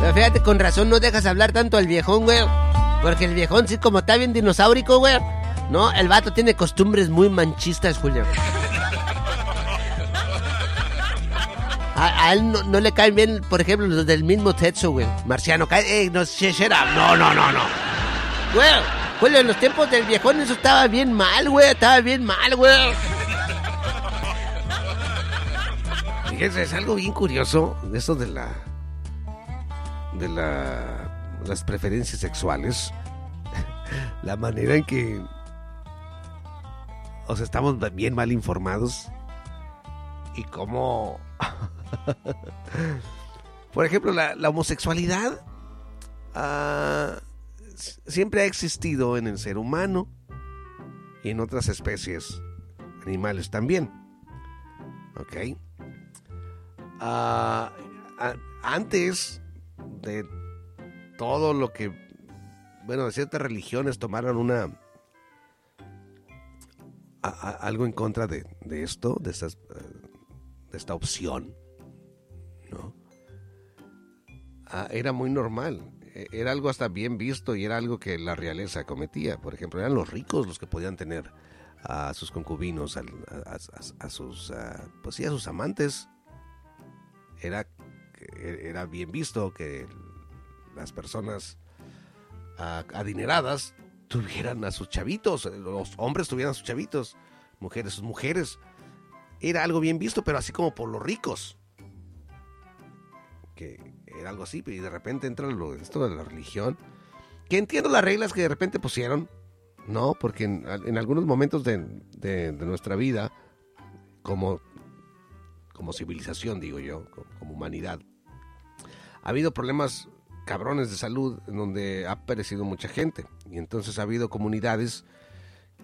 Pero fíjate, con razón no dejas hablar tanto al viejón, güey. Porque el viejón, sí, como está bien dinosaurico, güey. No, el vato tiene costumbres muy manchistas, Julio. A, él no, le caen bien, por ejemplo, los del mismo Tetsu, güey. Marciano, cae, up. No, no, no, no. Güey, Julio, en los tiempos del viejón eso estaba bien mal, güey. Estaba bien mal, güey. Fíjense, es algo bien curioso eso de la de la, las preferencias sexuales, la manera en que o sea, estamos bien mal informados y cómo, por ejemplo, la, la homosexualidad uh, siempre ha existido en el ser humano y en otras especies animales también. ¿Ok? Uh, antes de todo lo que, bueno, ciertas religiones tomaron una... A, algo en contra de, de esto, de, estas, de esta opción, ¿no? Ah, era muy normal, era algo hasta bien visto y era algo que la realeza cometía. Por ejemplo, eran los ricos los que podían tener a sus concubinos, a, sus, pues sí, a sus amantes. Era era bien visto que las personas adineradas tuvieran a sus chavitos, los hombres tuvieran a sus chavitos, mujeres sus mujeres. Era algo bien visto, pero así como por los ricos. Era algo así, y de repente entra lo, esto de la religión. Que entiendo las reglas que de repente pusieron, ¿no? Porque en, en algunos momentos de, de, de, nuestra vida, como, como civilización, digo yo, como, como humanidad, ha habido problemas cabrones de salud en donde ha perecido mucha gente. Y entonces ha habido comunidades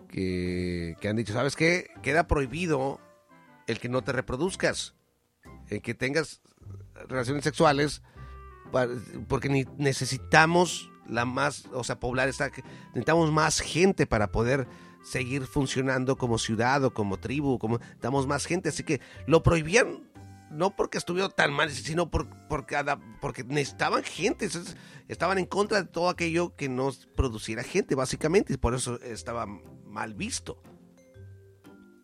que, que han dicho, ¿sabes qué? Queda prohibido el que no te reproduzcas, el que tengas relaciones sexuales porque necesitamos la más, o sea, poblar esta, necesitamos más gente para poder seguir funcionando como ciudad o como tribu, como necesitamos más gente, así que lo prohibían no porque estuviera tan mal, sino por, porque necesitaban gente, estaban en contra de todo aquello que no produciera gente, básicamente, y por eso estaba mal visto.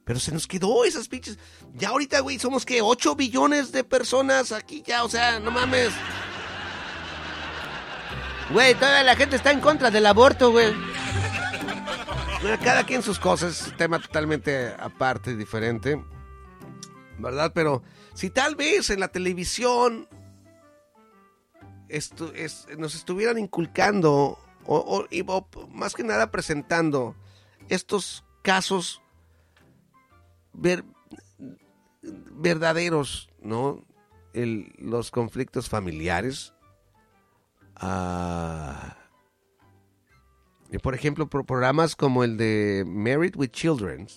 Pero se nos quedó esas pinches. Ya ahorita, güey, somos que 8 billones de personas aquí ya, o sea, no mames. Güey, toda la gente está en contra del aborto, güey. Cada quien sus cosas, tema totalmente aparte, diferente. ¿Verdad? Pero si tal vez en la televisión esto es, nos estuvieran inculcando, o, o, más que nada presentando estos casos ver, verdaderos, ¿no? Los conflictos familiares. Ah, y por ejemplo, programas como el de Married with Children,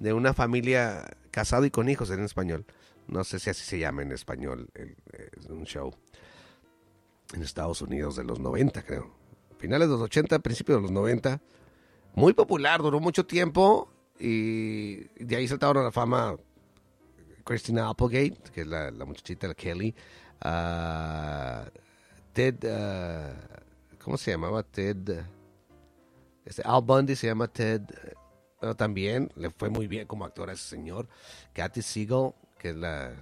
de una familia casado y con hijos en español. No sé si así se llama en español, es un show en Estados Unidos de los 90, creo. Finales de los 80, principios de los 90. Muy popular, duró mucho tiempo y de ahí saltaron a la fama Christina Applegate, que es la, muchachita, la Kelly. Uh, Ted, uh, ¿cómo se llamaba? Ted. Este, Al Bundy se llama Ted. también le fue muy bien como actor a ese señor. Kathy Siegel, que es la,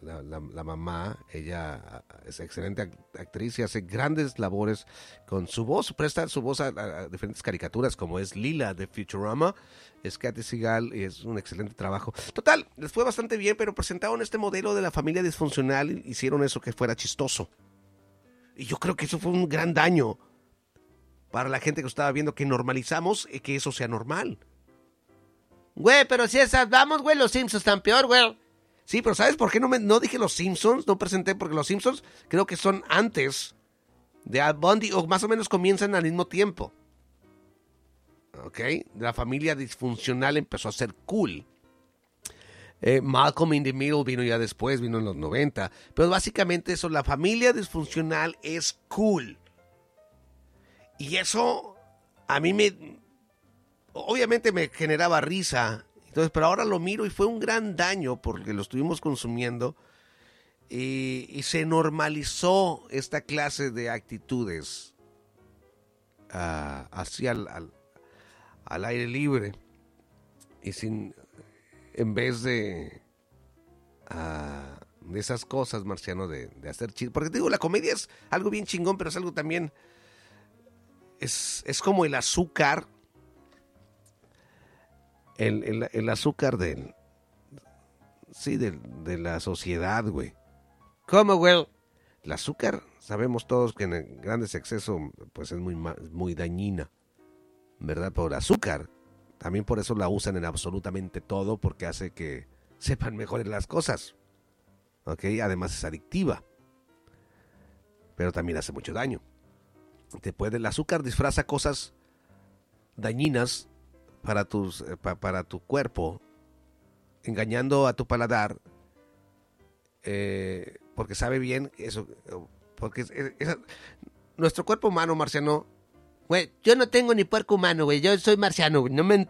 la, mamá, ella es excelente actriz y hace grandes labores con su voz, presta su voz a, diferentes caricaturas como es Lila de Futurama, es Katy Seagal y es un excelente trabajo. Total, les fue bastante bien, pero presentaron este modelo de la familia disfuncional y hicieron eso que fuera chistoso. Y yo creo que eso fue un gran daño para la gente que estaba viendo que normalizamos que eso sea normal. Güey, pero si esas vamos, güey, los Simpsons están peor, güey. Sí, pero ¿sabes por qué no, me, no dije los Simpsons? No presenté porque los Simpsons creo que son antes de Al Bundy o más o menos comienzan al mismo tiempo. ¿Ok? La familia disfuncional empezó a ser cool. Eh, Malcolm in the Middle vino ya después, vino en los 90. Pero básicamente eso, la familia disfuncional es cool. Y eso a mí me... Obviamente me generaba risa entonces, pero ahora lo miro y fue un gran daño porque lo estuvimos consumiendo y, se normalizó esta clase de actitudes hacia ah, al, aire libre y sin en vez de ah, de esas cosas marciano de, hacer chistes porque te digo la comedia es algo bien chingón pero es algo también es, es como el azúcar el, el, azúcar del. Sí, de, de la sociedad, güey. ¿Cómo, güey? El azúcar, sabemos todos que en grandes excesos, pues es muy, muy dañina, ¿verdad? Por azúcar. También por eso la usan en absolutamente todo, porque hace que sepan mejor las cosas. ¿Ok? Además es adictiva. Pero también hace mucho daño. Te puede, el azúcar disfraza cosas dañinas para, tus, eh, para tu cuerpo, engañando a tu paladar, eh, porque sabe bien eso, porque nuestro cuerpo humano marciano, güey, yo no tengo ni puerco humano, güey, yo soy marciano, güey, no me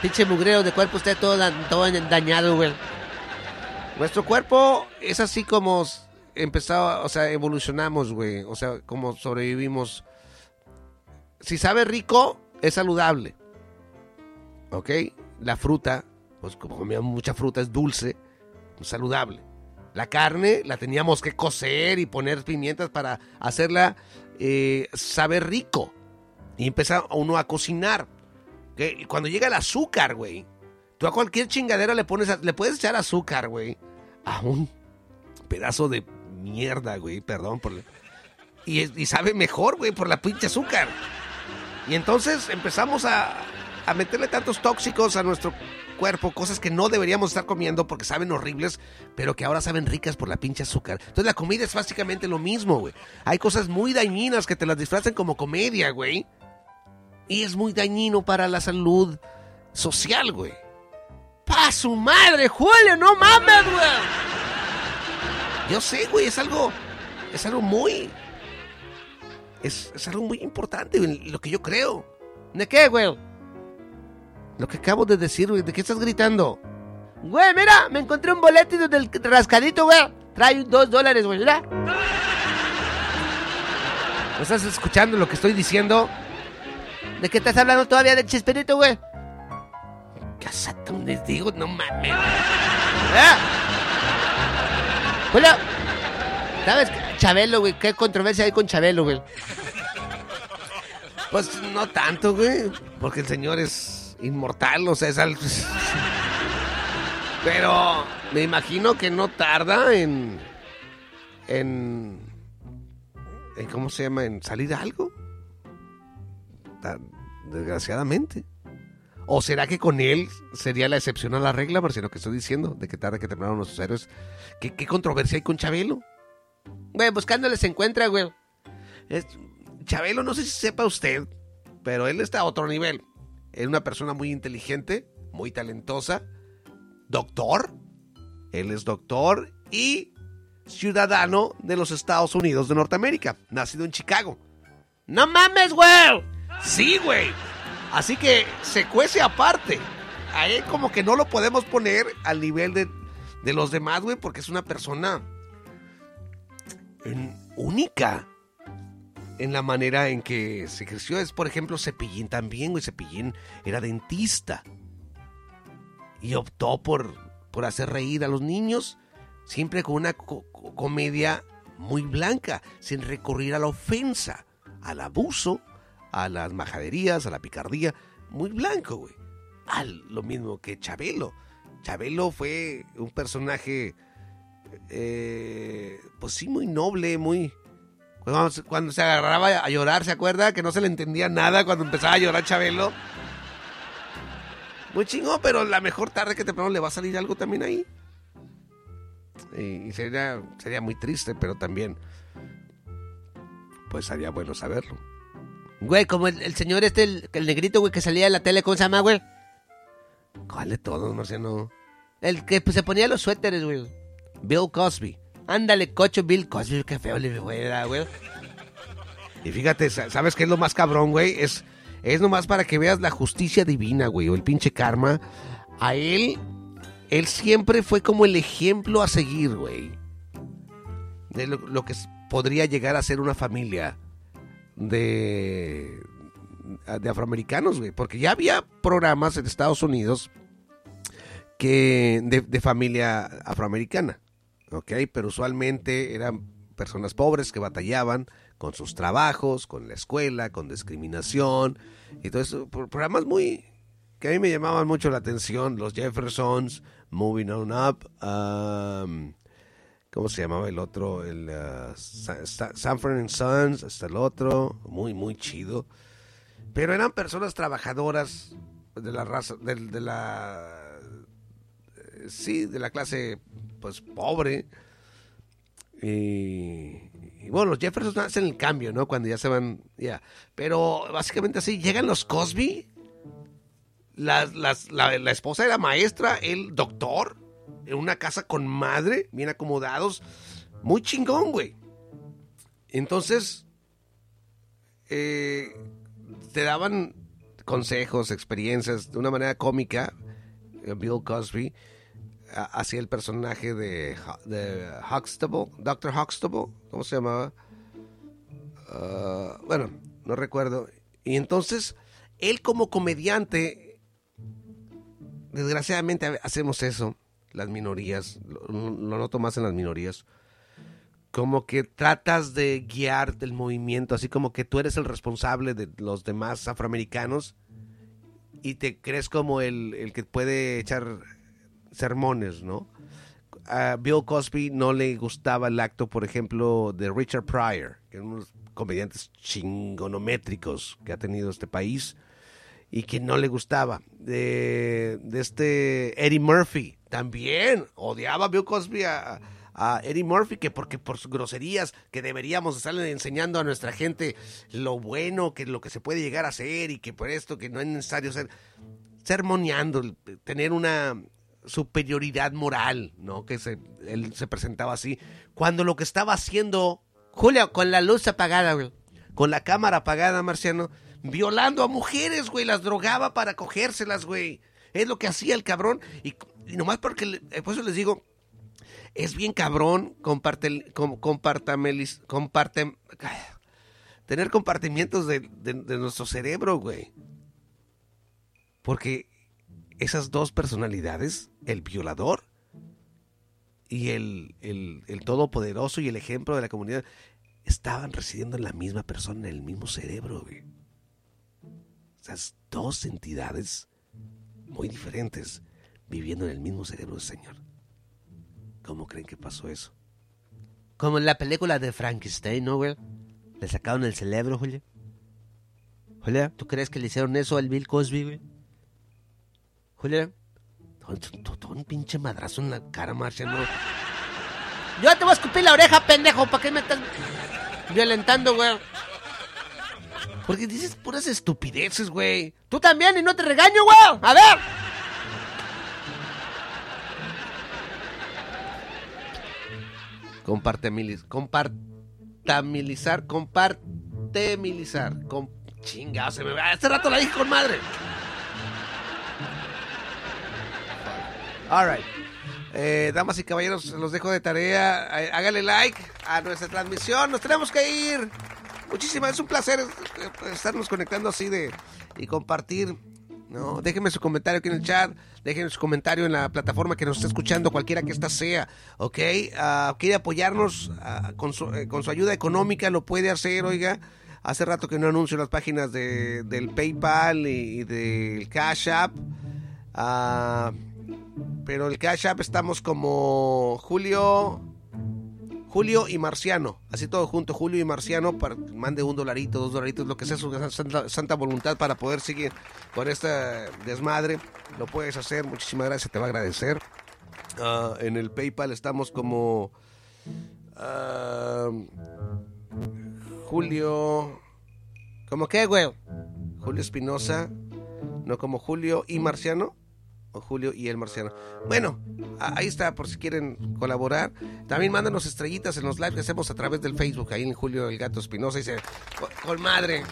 pinche mugreo de cuerpo, usted todo, dañado, güey. Nuestro cuerpo es así como empezaba, o sea, evolucionamos, güey, o sea, como sobrevivimos. Si sabe rico, es saludable. ¿ok? La fruta, pues como comíamos mucha fruta, es dulce, saludable. La carne la teníamos que cocer y poner pimientas para hacerla eh, saber rico. Y empezar uno a cocinar. Y cuando llega el azúcar, güey, tú a cualquier chingadera le pones, le puedes echar azúcar, güey, a un pedazo de mierda, güey, perdón por... Y, y sabe mejor, güey, por la pinche azúcar. Y entonces empezamos a, a meterle tantos tóxicos a nuestro cuerpo, cosas que no deberíamos estar comiendo porque saben horribles, pero que ahora saben ricas por la pinche azúcar. Entonces la comida es básicamente lo mismo, güey. Hay cosas muy dañinas que te las disfrazan como comedia, güey. Y es muy dañino para la salud social, güey. ¡Pa su madre, Julio! ¡No mames, güey! Yo sé, güey, es algo es algo muy... Es, es algo muy importante, lo que yo creo. ¿De qué, güey? Lo que acabo de decir, güey. ¿De qué estás gritando? Güey, mira, me encontré un boleto del rascadito, güey. Trae dos dólares, güey, mira. ¿No estás escuchando lo que estoy diciendo? ¿De qué estás hablando todavía de Chespirito, güey? Cásate, les digo, no mames. Julio, ¿sabes? Chabelo, güey, ¿qué controversia hay con Chabelo, güey? Pues no tanto, güey. Porque el señor es inmortal, o sea, es algo... Pero me imagino que no tarda en. en. en ¿Cómo se llama? En salir algo. Desgraciadamente. ¿O será que con él sería la excepción a la regla, Marcelo, que estoy diciendo? De que tarde que terminaron los héroes. ¿Qué, ¿Qué, controversia hay con Chabelo? Güey, buscándole se encuentra, güey. Chabelo, no sé si sepa usted, pero él está a otro nivel. Es una persona muy inteligente, muy talentosa, doctor. Él es doctor y ciudadano de los Estados Unidos de Norteamérica, nacido en Chicago. ¡No mames, güey! Sí, güey. Así que se cuece aparte. A él como que no lo podemos poner al nivel de, de los demás, güey, porque es una persona única en la manera en que se creció. Es, por ejemplo, Cepillín también, güey. Cepillín era dentista. Y optó por, por hacer reír a los niños, siempre con una comedia muy blanca, sin recurrir a la ofensa, al abuso, a las majaderías, a la picardía. Muy blanco, güey. Al, lo mismo que Chabelo. Chabelo fue un personaje, eh, pues sí, muy noble, muy... Cuando, cuando, se agarraba a llorar, ¿se acuerda? Que no se le entendía nada cuando empezaba a llorar Chabelo. Muy chingón, pero la mejor tarde que temprano le va a salir algo también ahí. Y, sería, sería muy triste, pero también, pues sería bueno saberlo. Güey, como el, señor este, el, negrito, güey, que salía de la tele, ¿cómo se llama, güey? ¿Cuál de todos, Marciano? El que pues, se ponía los suéteres, güey. Bill Cosby. Ándale, cocho Bill Cosby, qué feo le güey, güey. Y fíjate, ¿sabes qué es lo más cabrón, güey? Es, es nomás para que veas la justicia divina, güey, o el pinche karma. A él, él siempre fue como el ejemplo a seguir, güey. De lo, lo que podría llegar a ser una familia de, afroamericanos, güey. Porque ya había programas en Estados Unidos que de, familia afroamericana, ¿ok? Pero usualmente eran personas pobres que batallaban con sus trabajos, con la escuela, con discriminación y todo. Programas muy que a mí me llamaban mucho la atención, los Jeffersons, Moving On Up, um, ¿Cómo se llamaba el otro? El uh, Sanford Sons, hasta el otro. Muy, muy chido. Pero eran personas trabajadoras de la raza, de, la... Sí, de la clase, pues, pobre. Y, bueno, los Jeffersons hacen el cambio, ¿no? Cuando ya se van, ya. Pero básicamente así, llegan los Cosby. la, la esposa era maestra, el doctor en una casa con madre, bien acomodados. Muy chingón, güey. Entonces, eh, te daban consejos, experiencias de una manera cómica. Eh, Bill Cosby hacía el personaje de, de Huxtable, Dr. Huxtable, ¿cómo se llamaba? Ah, bueno, no recuerdo. Y entonces, él como comediante, desgraciadamente hacemos eso las minorías, lo, noto más en las minorías, como que tratas de guiar del movimiento, así como que tú eres el responsable de los demás afroamericanos y te crees como el, el que puede echar sermones, ¿no? A Bill Cosby no le gustaba el acto, por ejemplo, de Richard Pryor, que es uno de los comediantes chingonométricos que ha tenido este país y que no le gustaba. De, de este Eddie Murphy, también odiaba a Bill Cosby a, Eddie Murphy, que porque por sus groserías, que deberíamos estarle enseñando a nuestra gente lo bueno, que lo que se puede llegar a hacer y que por esto que no es necesario ser sermoneando, tener una superioridad moral, ¿no? Que se, él se presentaba así, cuando lo que estaba haciendo Julio, con la luz apagada. Con la cámara apagada, Marciano. Violando a mujeres, güey. Las drogaba para cogérselas, güey. Es lo que hacía el cabrón. Y, y nomás porque, eh, por eso les digo, es bien cabrón comparte, com- compartamelis- comparte, tener compartimientos de nuestro cerebro, güey. Porque esas dos personalidades, el violador y el, el, el todopoderoso y el ejemplo de la comunidad, estaban residiendo en la misma persona, en el mismo cerebro, güey. Esas dos entidades muy diferentes viviendo en el mismo cerebro del Señor. ¿Cómo creen que pasó eso? Como en la película de Frankenstein, ¿no, güey? Le sacaron el cerebro, Julio. Julio, ¿tú crees que le hicieron eso al Bill Cosby, güey? Julio. Todo un pinche madrazo en la cara, Marciano. Yo te voy a escupir la oreja, pendejo. ¿Para qué me estás violentando, güey? Porque dices puras estupideces, güey. Tú también y no te regaño, güey. A ver. Compartimilis, compartamilizar, compartemilizar. Com, chingado, se me va. Hace rato la dije con madre. All right. Eh, damas y caballeros, los dejo de tarea. Eh, hágale like a nuestra transmisión. Nos tenemos que ir. Muchísimas, es un placer eh, estarnos conectando así de y compartir. No, déjenme su comentario aquí en el chat. Déjenme su comentario en la plataforma que nos esté escuchando, cualquiera que ésta sea. ¿Ok? Ah, quiere apoyarnos ah, con, su, eh, con su ayuda económica, lo puede hacer, oiga. Hace rato que no anuncio las páginas de, del PayPal y, y del Cash App. Ah, pero el Cash App estamos como Julio. Julio y Marciano, así todo junto, Julio y Marciano, para, mande un dolarito, dos dolaritos, lo que sea su santa, voluntad para poder seguir con esta desmadre. Lo puedes hacer, muchísimas gracias, te va a agradecer. Ah, en el PayPal estamos como ah, Julio. ¿Cómo qué, güey? Julio Espinosa, no como Julio y Marciano. O Julio y el Marciano. Bueno, a- ahí está, por si quieren colaborar. También mándanos estrellitas en los lives que hacemos a través del Facebook. Ahí en Julio el Gato Espinosa. Y se, con, madre,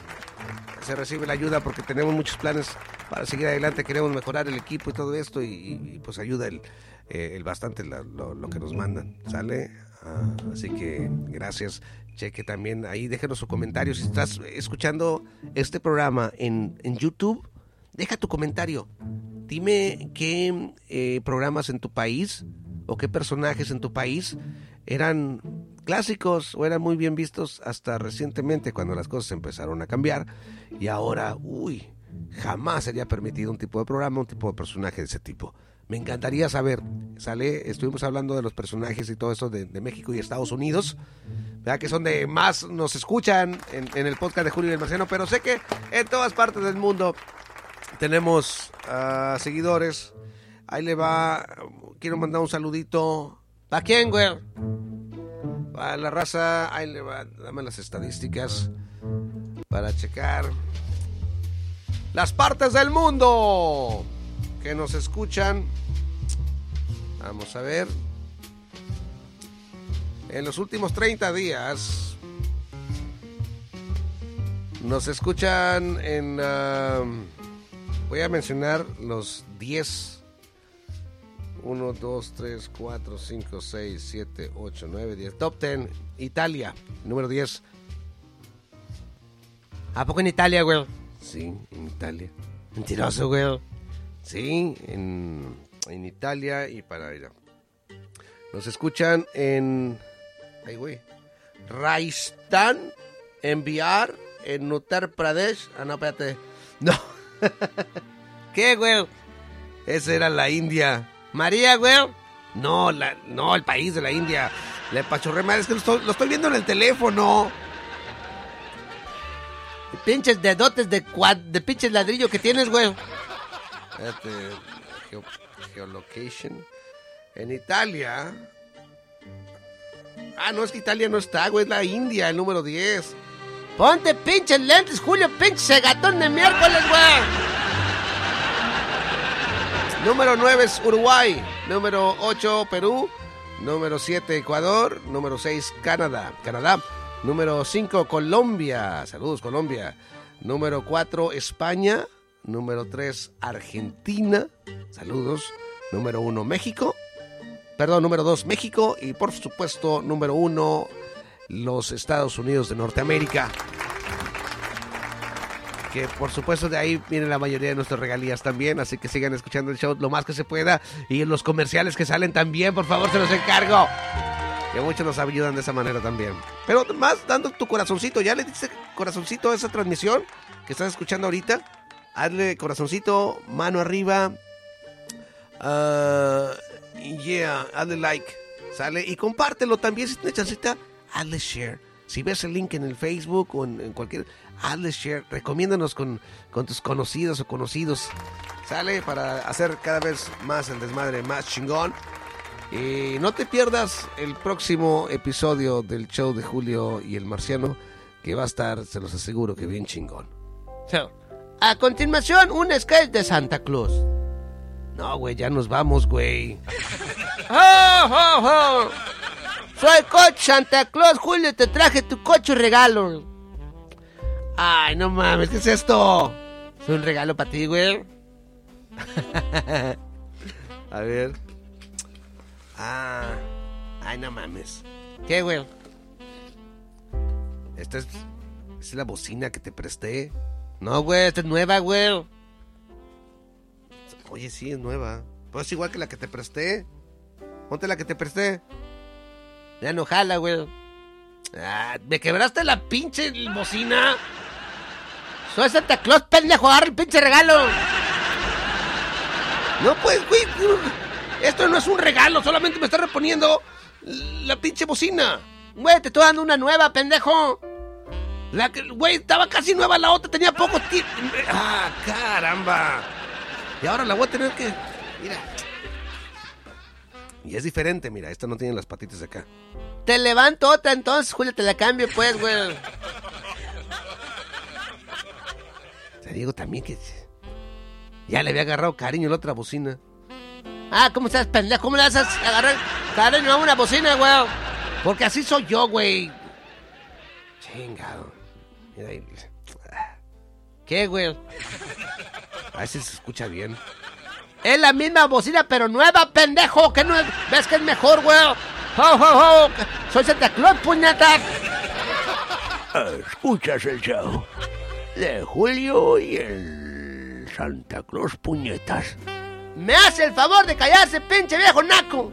se recibe la ayuda porque tenemos muchos planes para seguir adelante. Queremos mejorar el equipo y todo esto. Y, y- y, pues ayuda el, eh, el bastante la- lo, lo que nos mandan. ¿Sale? Ah, así que gracias. Cheque también ahí, déjenos su comentario. Si estás escuchando este programa en, en YouTube, deja tu comentario. Dime qué eh, programas en tu país o qué personajes en tu país eran clásicos o eran muy bien vistos hasta recientemente cuando las cosas empezaron a cambiar y ahora, uy, jamás sería permitido un tipo de programa, un tipo de personaje de ese tipo. Me encantaría saber, sale, estuvimos hablando de los personajes y todo eso de, México y Estados Unidos, ¿verdad? que son de más nos escuchan en, en el podcast de Julio y el Marciano, pero sé que en todas partes del mundo tenemos ah, seguidores. Ahí le va. Quiero mandar un saludito. ¿Para quién, güey? Para la raza. Ahí le va. Dame las estadísticas. Para checar. Las partes del mundo que nos escuchan. Vamos a ver. En los últimos 30 días. Nos escuchan en. ah, voy a mencionar los 10. 1, 2, 3, 4, 5, 6, 7, 8, 9, 10. Top 10. Italia, número 10. ¿A poco en Italia, güey? Sí, en Italia. Mentiroso, güey. Sí, en, en Italia y para allá. Nos escuchan en. Ay, güey. Rajasthan, en Bihar, en Uttar Pradesh. Ah, no, espérate. No. ¿Qué, güey? Esa era la India. María, güey. No, la, no, el país de la India. Le pachorré mal, es que lo estoy, viendo en el teléfono. Pinches dedotes de, cuad, de pinches ladrillo que tienes, güey. Geo- geolocation. En Italia. Ah, no, es que Italia no está, güey, es la India, el número 10. Ponte pinches lentes, Julio, pinche gatón de miércoles, güey. Número 9 es Uruguay. Número 8, Perú. Número 7, Ecuador. Número 6, Canadá. Canadá. Número 5, Colombia. Saludos, Colombia. Número 4, España. Número 3, Argentina. Saludos. Número 1, México. Perdón, número 2, México. Y por supuesto, número 1, los Estados Unidos de Norteamérica. Que por supuesto de ahí viene la mayoría de nuestras regalías también. Así que sigan escuchando el show lo más que se pueda. Y los comerciales que salen también, por favor, se los encargo. Que muchos nos ayudan de esa manera también. Pero más dando tu corazoncito. ¿Ya le diste corazoncito a esa transmisión que estás escuchando ahorita? Hazle corazoncito, mano arriba. Uh, yeah, hazle like. Sale y compártelo también si tienes chancita. Hazle share. Si ves el link en el Facebook o en, en cualquier. Hazle share. Recomiéndanos con, con tus conocidos o conocidos. Sale para hacer cada vez más el desmadre más chingón. Y no te pierdas el próximo episodio del show de Julio y el Marciano, que va a estar, se los aseguro, que bien chingón. A continuación, un sketch de Santa Claus. No, güey, ya nos vamos, güey. ¡Oh, oh, oh! Soy coach Santa Claus, Julio, te traje tu coche regalo. Ay, no mames, ¿qué es esto? Es un regalo para ti, güey. A ver. Ah, ay, no mames. ¿Qué, güey? Esta es, es la bocina que te presté. No, güey, esta es nueva, güey. Oye, sí, es nueva. Pues es igual que la que te presté. Ponte la que te presté. Ya no jala, güey. Ah, ¿Me quebraste la pinche bocina? Soy Santa Claus, pendejo, agarra el pinche regalo. No, pues, güey. Esto no es un regalo, solamente me está reponiendo la pinche bocina. Güey, te estoy dando una nueva, pendejo. La que, güey, estaba casi nueva la otra, tenía poco tiempo. Ah, caramba. Y ahora la voy a tener que. Mira. Y es diferente, mira, esta no tiene las patitas de acá. Te levanto otra entonces, Julio, te la cambio, pues, güey. Te digo también que. Ya le había agarrado cariño la otra bocina. Ah, ¿cómo estás, pendejo? ¿Cómo le vas a agarrar cariño a una bocina, güey? Porque así soy yo, güey. Chingado. Mira ahí. ¿Qué, güey? A ver si se escucha bien. Es la misma bocina, pero nueva, pendejo. Que no es... ¿Ves que es mejor, güey? ¡Ho, ho, ho! Soy Santa Claus, puñetas. Escuchas el show de Julio y el Santa Claus Puñetas. Me hace el favor de callarse, pinche viejo naco.